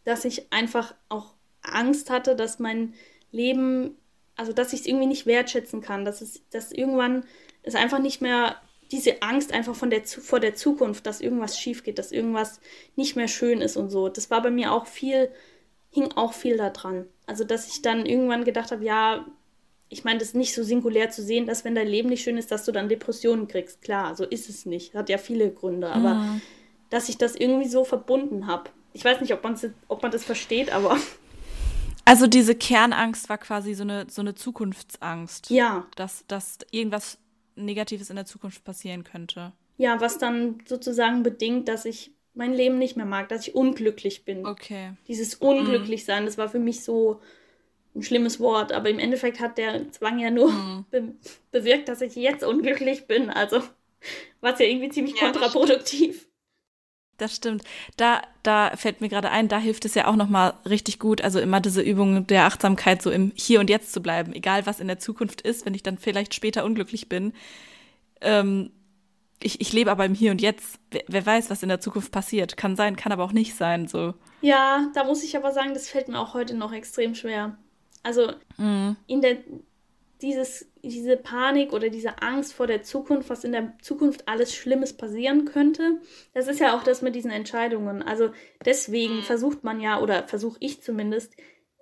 dass ich einfach auch Angst hatte, dass mein Leben, also dass ich es irgendwie nicht wertschätzen kann, dass es, dass irgendwann es einfach nicht mehr diese Angst einfach von der, vor der Zukunft, dass irgendwas schief geht, dass irgendwas nicht mehr schön ist und so. Das war bei mir auch viel, hing auch viel da dran. Also, dass ich dann irgendwann gedacht habe, ja, ich meine, das ist nicht so singulär zu sehen, dass wenn dein Leben nicht schön ist, dass du dann Depressionen kriegst. Klar, so ist es nicht. Hat ja viele Gründe, aber mhm. dass ich das irgendwie so verbunden habe. Ich weiß nicht, ob, ob man das versteht, aber. Also diese Kernangst war quasi so eine, so eine Zukunftsangst. Ja. Dass, dass irgendwas Negatives in der Zukunft passieren könnte. Ja, was dann sozusagen bedingt, dass ich mein Leben nicht mehr mag, dass ich unglücklich bin. Okay. Dieses Unglücklichsein, das war für mich so ein schlimmes Wort, aber im Endeffekt hat der Zwang ja nur mhm. <laughs> be bewirkt, dass ich jetzt unglücklich bin. Also war es ja irgendwie ziemlich ja, kontraproduktiv. Das stimmt. Da, da fällt mir gerade ein, da hilft es ja auch nochmal richtig gut, also immer diese Übung der Achtsamkeit, so im Hier und Jetzt zu bleiben, egal was in der Zukunft ist, wenn ich dann vielleicht später unglücklich bin. Ähm, ich, ich lebe aber im Hier und Jetzt. Wer, wer, weiß, was in der Zukunft passiert. Kann sein, kann aber auch nicht sein. So. Ja, da muss ich aber sagen, das fällt mir auch heute noch extrem schwer. Also mhm. in der dieses, diese Panik oder diese Angst vor der Zukunft, was in der Zukunft alles Schlimmes passieren könnte, das ist ja auch das mit diesen Entscheidungen. Also deswegen mhm. versucht man ja, oder versuche ich zumindest,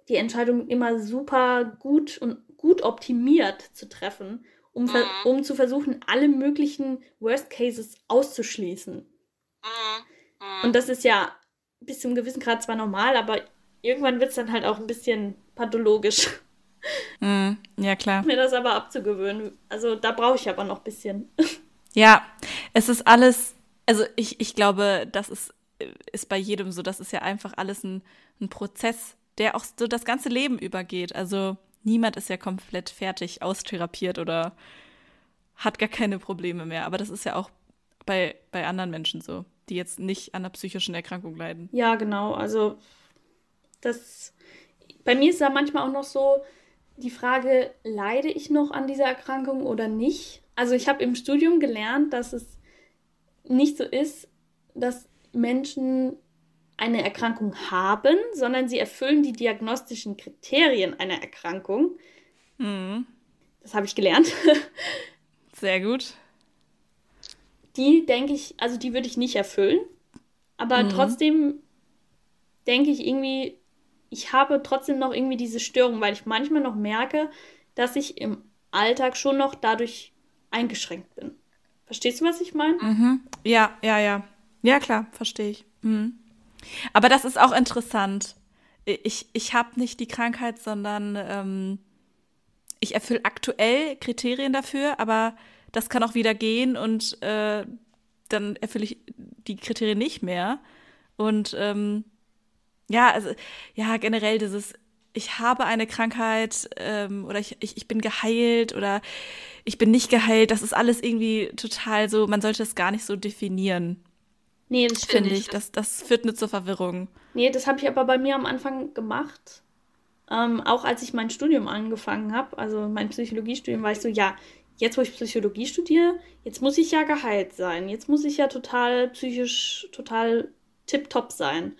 die Entscheidung immer super gut und gut optimiert zu treffen, um, mhm. um zu versuchen, alle möglichen Worst Cases auszuschließen. Mhm. Und das ist ja bis zu einem gewissen Grad zwar normal, aber irgendwann wird es dann halt auch ein bisschen pathologisch. Mm, ja, klar. Mir das aber abzugewöhnen. Also da brauche ich aber noch ein bisschen. <laughs> Ja, es ist alles, also ich, ich glaube, das ist, ist bei jedem so. Das ist ja einfach alles ein, ein Prozess, der auch so das ganze Leben übergeht. Also niemand ist ja komplett fertig austherapiert oder hat gar keine Probleme mehr. Aber das ist ja auch bei, bei anderen Menschen so, die jetzt nicht an einer psychischen Erkrankung leiden. Ja, genau. Also das bei mir ist da manchmal auch noch so die Frage, leide ich noch an dieser Erkrankung oder nicht? Also ich habe im Studium gelernt, dass es nicht so ist, dass Menschen eine Erkrankung haben, sondern sie erfüllen die diagnostischen Kriterien einer Erkrankung. Mhm. Das habe ich gelernt. <laughs> Sehr gut. Die denke ich, also die würde ich nicht erfüllen. Aber mhm. trotzdem denke ich irgendwie, ich habe trotzdem noch irgendwie diese Störung, weil ich manchmal noch merke, dass ich im Alltag schon noch dadurch eingeschränkt bin. Verstehst du, was ich meine? Mhm. Ja, ja, ja. Ja, klar, verstehe ich. Mhm. Aber das ist auch interessant. Ich, ich habe nicht die Krankheit, sondern ähm, ich erfülle aktuell Kriterien dafür, aber das kann auch wieder gehen und äh, dann erfülle ich die Kriterien nicht mehr. Und ähm, ja, also, ja, generell dieses, ich habe eine Krankheit ähm, oder ich, ich, ich bin geheilt oder ich bin nicht geheilt, das ist alles irgendwie total so, man sollte es gar nicht so definieren. Nee, das finde ich. Das, das führt nur zur Verwirrung. Nee, das habe ich aber bei mir am Anfang gemacht. Ähm, auch als ich mein Studium angefangen habe, also mein Psychologiestudium, war ich so, ja, jetzt wo ich Psychologie studiere, jetzt muss ich ja geheilt sein. Jetzt muss ich ja total psychisch, total tipptopp sein.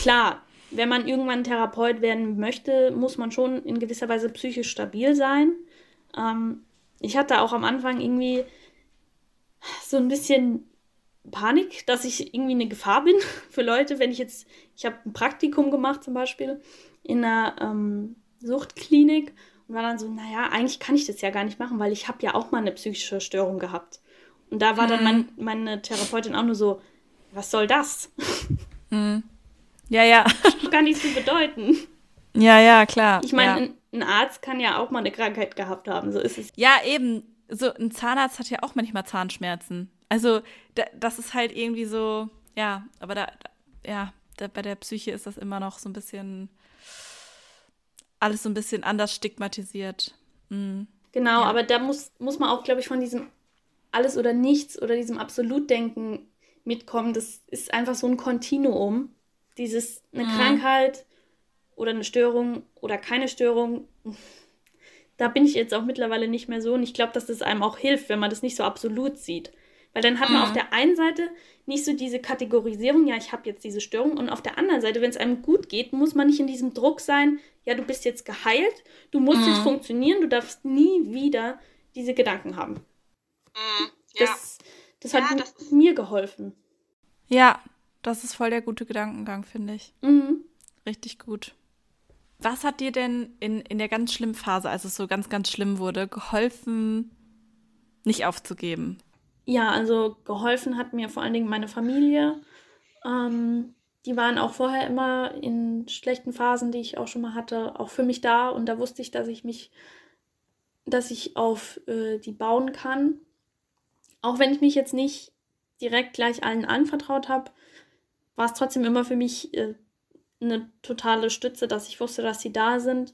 Klar, wenn man irgendwann Therapeut werden möchte, muss man schon in gewisser Weise psychisch stabil sein. Ähm, ich hatte auch am Anfang irgendwie so ein bisschen Panik, dass ich irgendwie eine Gefahr bin <laughs> für Leute, wenn ich jetzt, ich habe ein Praktikum gemacht zum Beispiel in einer ähm, Suchtklinik und war dann so, naja, eigentlich kann ich das ja gar nicht machen, weil ich habe ja auch mal eine psychische Störung gehabt. Und da war dann mein, meine Therapeutin auch nur so, was soll das? Mhm. Ja, ja. Das gar nicht zu bedeuten. Ja, ja, klar. Ich meine, ja. ein Arzt kann ja auch mal eine Krankheit gehabt haben, so ist es. Ja, eben. So ein Zahnarzt hat ja auch manchmal Zahnschmerzen. Also, da, das ist halt irgendwie so, ja, aber da, da ja, da, bei der Psyche ist das immer noch so ein bisschen, alles so ein bisschen anders stigmatisiert. Mhm. Genau, ja. aber da muss, muss man auch, glaube ich, von diesem alles oder nichts oder diesem Absolutdenken mitkommen. Das ist einfach so ein Kontinuum. Dieses, eine mhm. Krankheit oder eine Störung oder keine Störung, da bin ich jetzt auch mittlerweile nicht mehr so. Und ich glaube, dass das einem auch hilft, wenn man das nicht so absolut sieht. Weil dann hat man auf mhm. der einen Seite nicht so diese Kategorisierung, ja, ich habe jetzt diese Störung. Und auf der anderen Seite, wenn es einem gut geht, muss man nicht in diesem Druck sein, ja, du bist jetzt geheilt, du musst mhm. jetzt funktionieren, du darfst nie wieder diese Gedanken haben. Mhm. Ja. Das, das hat ja, das mir geholfen. Ja, das ist voll der gute Gedankengang, finde ich. Mhm. Richtig gut. Was hat dir denn in, in der ganz schlimmen Phase, als es so ganz, ganz schlimm wurde, geholfen, nicht aufzugeben? Ja, also geholfen hat mir vor allen Dingen meine Familie. Ähm, die waren auch vorher immer in schlechten Phasen, die ich auch schon mal hatte, auch für mich da. Und da wusste ich, dass ich mich, dass ich auf äh, die bauen kann. Auch wenn ich mich jetzt nicht direkt gleich allen anvertraut habe, war es trotzdem immer für mich äh, eine totale Stütze, dass ich wusste, dass sie da sind,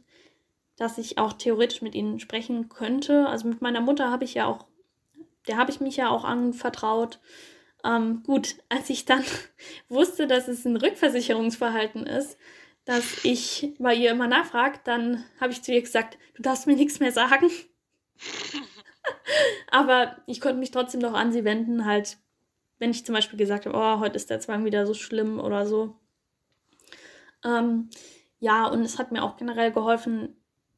dass ich auch theoretisch mit ihnen sprechen könnte. Also mit meiner Mutter habe ich ja auch, der habe ich mich ja auch anvertraut. Ähm, gut, <laughs> als ich dann <laughs> wusste, dass es ein Rückversicherungsverhalten ist, dass ich bei ihr immer nachfrage, dann habe ich zu ihr gesagt, du darfst mir nichts mehr sagen. <laughs> Aber ich konnte mich trotzdem noch an sie wenden, halt, wenn ich zum Beispiel gesagt habe, oh, heute ist der Zwang wieder so schlimm oder so. Ähm, ja, und es hat mir auch generell geholfen,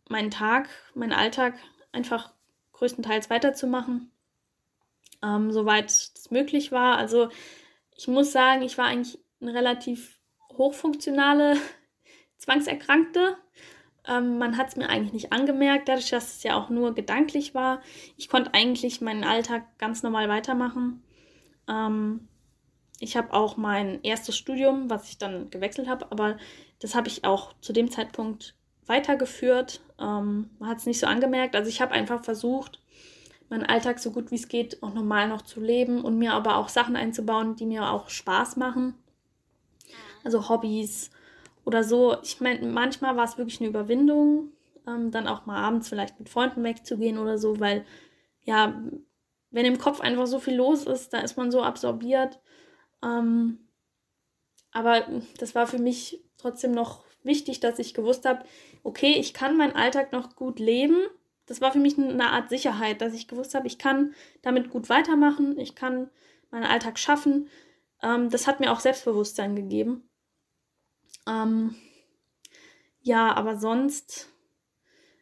meinen Tag, meinen Alltag einfach größtenteils weiterzumachen, ähm, soweit es möglich war. Also ich muss sagen, ich war eigentlich eine relativ hochfunktionale <laughs> Zwangserkrankte. Ähm, man hat es mir eigentlich nicht angemerkt, dadurch, dass es ja auch nur gedanklich war. Ich konnte eigentlich meinen Alltag ganz normal weitermachen. Ähm, ich habe auch mein erstes Studium, was ich dann gewechselt habe, aber das habe ich auch zu dem Zeitpunkt weitergeführt. Ähm, man hat es nicht so angemerkt. Also ich habe einfach versucht, meinen Alltag so gut wie es geht auch normal noch zu leben und mir aber auch Sachen einzubauen, die mir auch Spaß machen. Also Hobbys oder so. Ich meine, manchmal war es wirklich eine Überwindung, ähm, dann auch mal abends vielleicht mit Freunden wegzugehen oder so, weil ja, wenn im Kopf einfach so viel los ist, da ist man so absorbiert. Ähm, aber das war für mich trotzdem noch wichtig, dass ich gewusst habe, okay, ich kann meinen Alltag noch gut leben. Das war für mich eine Art Sicherheit, dass ich gewusst habe, ich kann damit gut weitermachen, ich kann meinen Alltag schaffen. Ähm, das hat mir auch Selbstbewusstsein gegeben. Ähm, ja, aber sonst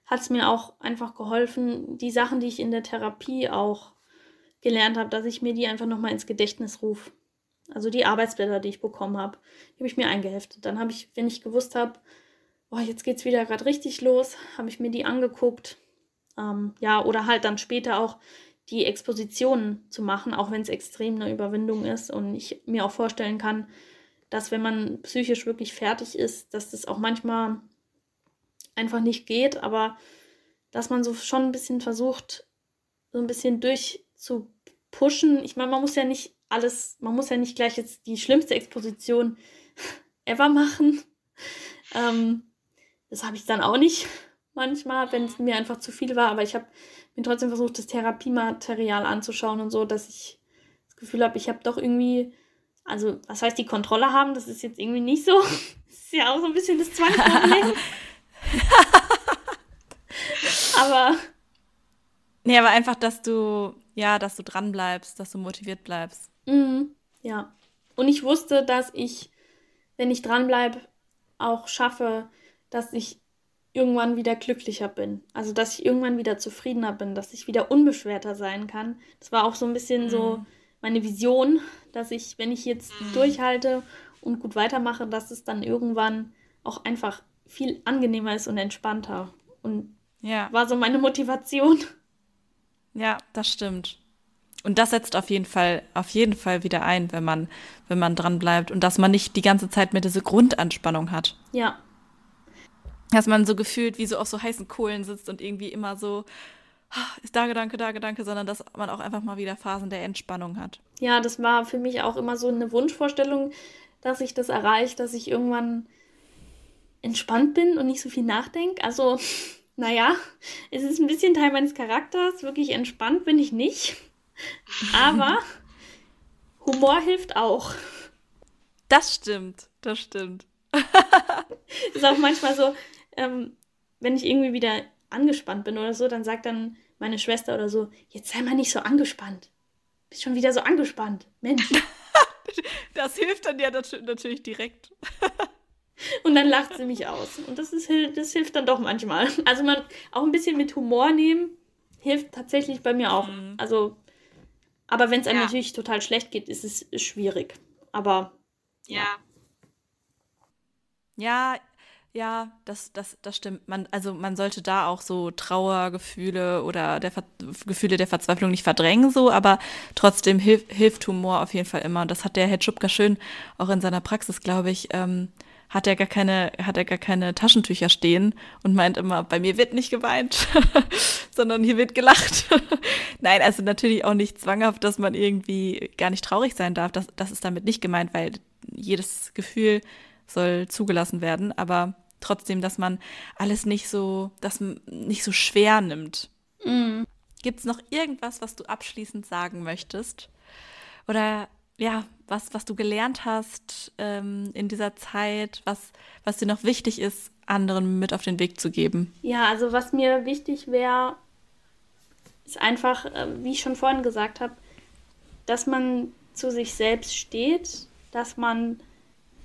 hat es mir auch einfach geholfen, die Sachen, die ich in der Therapie auch gelernt habe, dass ich mir die einfach nochmal ins Gedächtnis rufe. Also die Arbeitsblätter, die ich bekommen habe, die habe ich mir eingeheftet. Dann habe ich, wenn ich gewusst habe, oh, jetzt geht es wieder gerade richtig los, habe ich mir die angeguckt. Ähm, ja, oder halt dann später auch die Expositionen zu machen, auch wenn es extrem eine Überwindung ist und ich mir auch vorstellen kann, dass wenn man psychisch wirklich fertig ist, dass das auch manchmal einfach nicht geht, aber dass man so schon ein bisschen versucht, so ein bisschen durchzupushen. Ich meine, man muss ja nicht alles, man muss ja nicht gleich jetzt die schlimmste Exposition <laughs> ever machen. Ähm, das habe ich dann auch nicht manchmal, wenn es mir einfach zu viel war, aber ich habe mir trotzdem versucht, das Therapiematerial anzuschauen und so, dass ich das Gefühl habe, ich habe doch irgendwie, also was heißt die Kontrolle haben, das ist jetzt irgendwie nicht so. <laughs> Das ist ja auch so ein bisschen das Zwangsproblem. <laughs> aber. Nee, aber einfach, dass du, ja, dass du dran bleibst, dass du motiviert bleibst. Mhm, ja. Und ich wusste, dass ich, wenn ich dranbleibe, auch schaffe, dass ich irgendwann wieder glücklicher bin. Also, dass ich irgendwann wieder zufriedener bin, dass ich wieder unbeschwerter sein kann. Das war auch so ein bisschen mhm. so meine Vision, dass ich, wenn ich jetzt mhm. durchhalte und gut weitermache, dass es dann irgendwann auch einfach viel angenehmer ist und entspannter. Und ja. war so meine Motivation. Ja, das stimmt. Und das setzt auf jeden Fall, auf jeden Fall wieder ein, wenn man, wenn man dran bleibt und dass man nicht die ganze Zeit mehr diese Grundanspannung hat. Ja. Dass man so gefühlt wie so auf so heißen Kohlen sitzt und irgendwie immer so, ah, ist da Gedanke, da Gedanke, sondern dass man auch einfach mal wieder Phasen der Entspannung hat. Ja, das war für mich auch immer so eine Wunschvorstellung, dass ich das erreiche, dass ich irgendwann entspannt bin und nicht so viel nachdenke. Also, naja, es ist ein bisschen Teil meines Charakters. Wirklich entspannt bin ich nicht. Aber Humor hilft auch. Das stimmt, das stimmt. <laughs> ist auch manchmal so, ähm, wenn ich irgendwie wieder angespannt bin oder so, dann sagt dann meine Schwester oder so, jetzt sei mal nicht so angespannt. Bist schon wieder so angespannt. Mensch. <laughs> das hilft dann ja natürlich direkt. <laughs> Und dann lacht sie mich aus. Und das, ist, das hilft dann doch manchmal. Also man auch ein bisschen mit Humor nehmen, hilft tatsächlich bei mir auch. Mhm. Also aber wenn es einem ja. natürlich total schlecht geht, ist es schwierig. Aber ja. Ja, ja, das, das, das stimmt. Man, also man sollte da auch so Trauergefühle oder der Ver Gefühle der Verzweiflung nicht verdrängen, so, aber trotzdem hilf, hilft Humor auf jeden Fall immer. Und das hat der Herr Schubka schön auch in seiner Praxis, glaube ich, ähm, hat er gar keine, hat er gar keine Taschentücher stehen und meint immer, bei mir wird nicht geweint, <laughs> sondern hier wird gelacht. <laughs> Nein, also natürlich auch nicht zwanghaft, dass man irgendwie gar nicht traurig sein darf. Das, das ist damit nicht gemeint, weil jedes Gefühl soll zugelassen werden, aber trotzdem, dass man alles nicht so, das nicht so schwer nimmt. Mm. Gibt es noch irgendwas, was du abschließend sagen möchtest? Oder ja, was, was du gelernt hast ähm, in dieser Zeit, was, was dir noch wichtig ist, anderen mit auf den Weg zu geben? Ja, also was mir wichtig wäre, ist einfach, äh, wie ich schon vorhin gesagt habe, dass man zu sich selbst steht, dass man,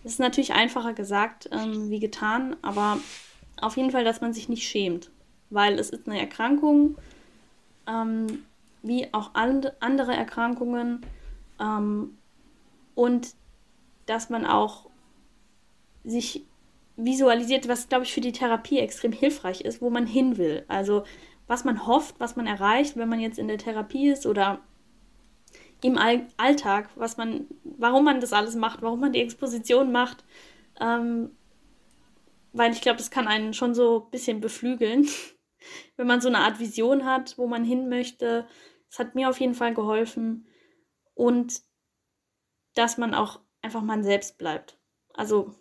das ist natürlich einfacher gesagt ähm, wie getan, aber auf jeden Fall, dass man sich nicht schämt, weil es ist eine Erkrankung, ähm, wie auch and andere Erkrankungen ähm, und dass man auch sich visualisiert, was, glaube ich, für die Therapie extrem hilfreich ist, wo man hin will. Also was man hofft, was man erreicht, wenn man jetzt in der Therapie ist oder im All Alltag, was man, warum man das alles macht, warum man die Exposition macht. Ähm, weil ich glaube, das kann einen schon so ein bisschen beflügeln, <laughs> wenn man so eine Art Vision hat, wo man hin möchte. Es hat mir auf jeden Fall geholfen. Und dass man auch einfach man selbst bleibt. Also,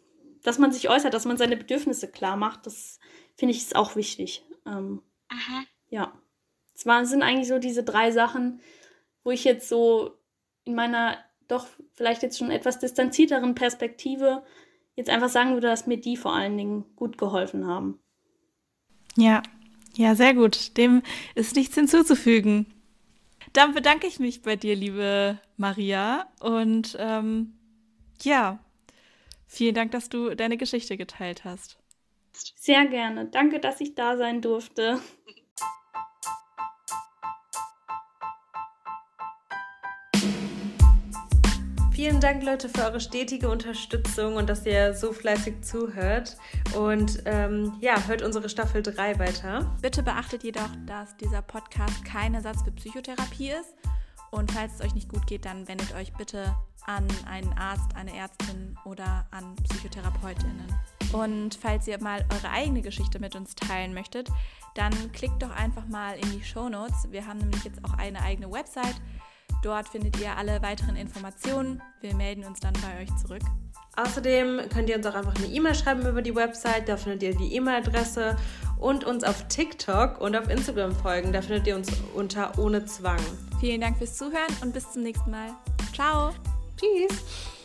dass man sich äußert, dass man seine Bedürfnisse klar macht, das finde ich ist auch wichtig. Ähm, Aha. Ja. Zwar sind eigentlich so diese drei Sachen, wo ich jetzt so in meiner doch vielleicht jetzt schon etwas distanzierteren Perspektive jetzt einfach sagen würde, dass mir die vor allen Dingen gut geholfen haben. Ja, ja, sehr gut. Dem ist nichts hinzuzufügen. Dann bedanke ich mich bei dir, liebe Maria. Und ähm, ja, vielen Dank, dass du deine Geschichte geteilt hast. Sehr gerne. Danke, dass ich da sein durfte. Vielen Dank, Leute, für eure stetige Unterstützung und dass ihr so fleißig zuhört. Und ähm, ja, hört unsere Staffel 3 weiter. Bitte beachtet jedoch, dass dieser Podcast kein Ersatz für Psychotherapie ist. Und falls es euch nicht gut geht, dann wendet euch bitte an einen Arzt, eine Ärztin oder an Psychotherapeutinnen. Und falls ihr mal eure eigene Geschichte mit uns teilen möchtet, dann klickt doch einfach mal in die Show Notes. Wir haben nämlich jetzt auch eine eigene Website Dort findet ihr alle weiteren Informationen. Wir melden uns dann bei euch zurück. Außerdem könnt ihr uns auch einfach eine E-Mail schreiben über die Website. Da findet ihr die E-Mail-Adresse und uns auf TikTok und auf Instagram folgen. Da findet ihr uns unter ohne Zwang. Vielen Dank fürs Zuhören und bis zum nächsten Mal. Ciao. Tschüss.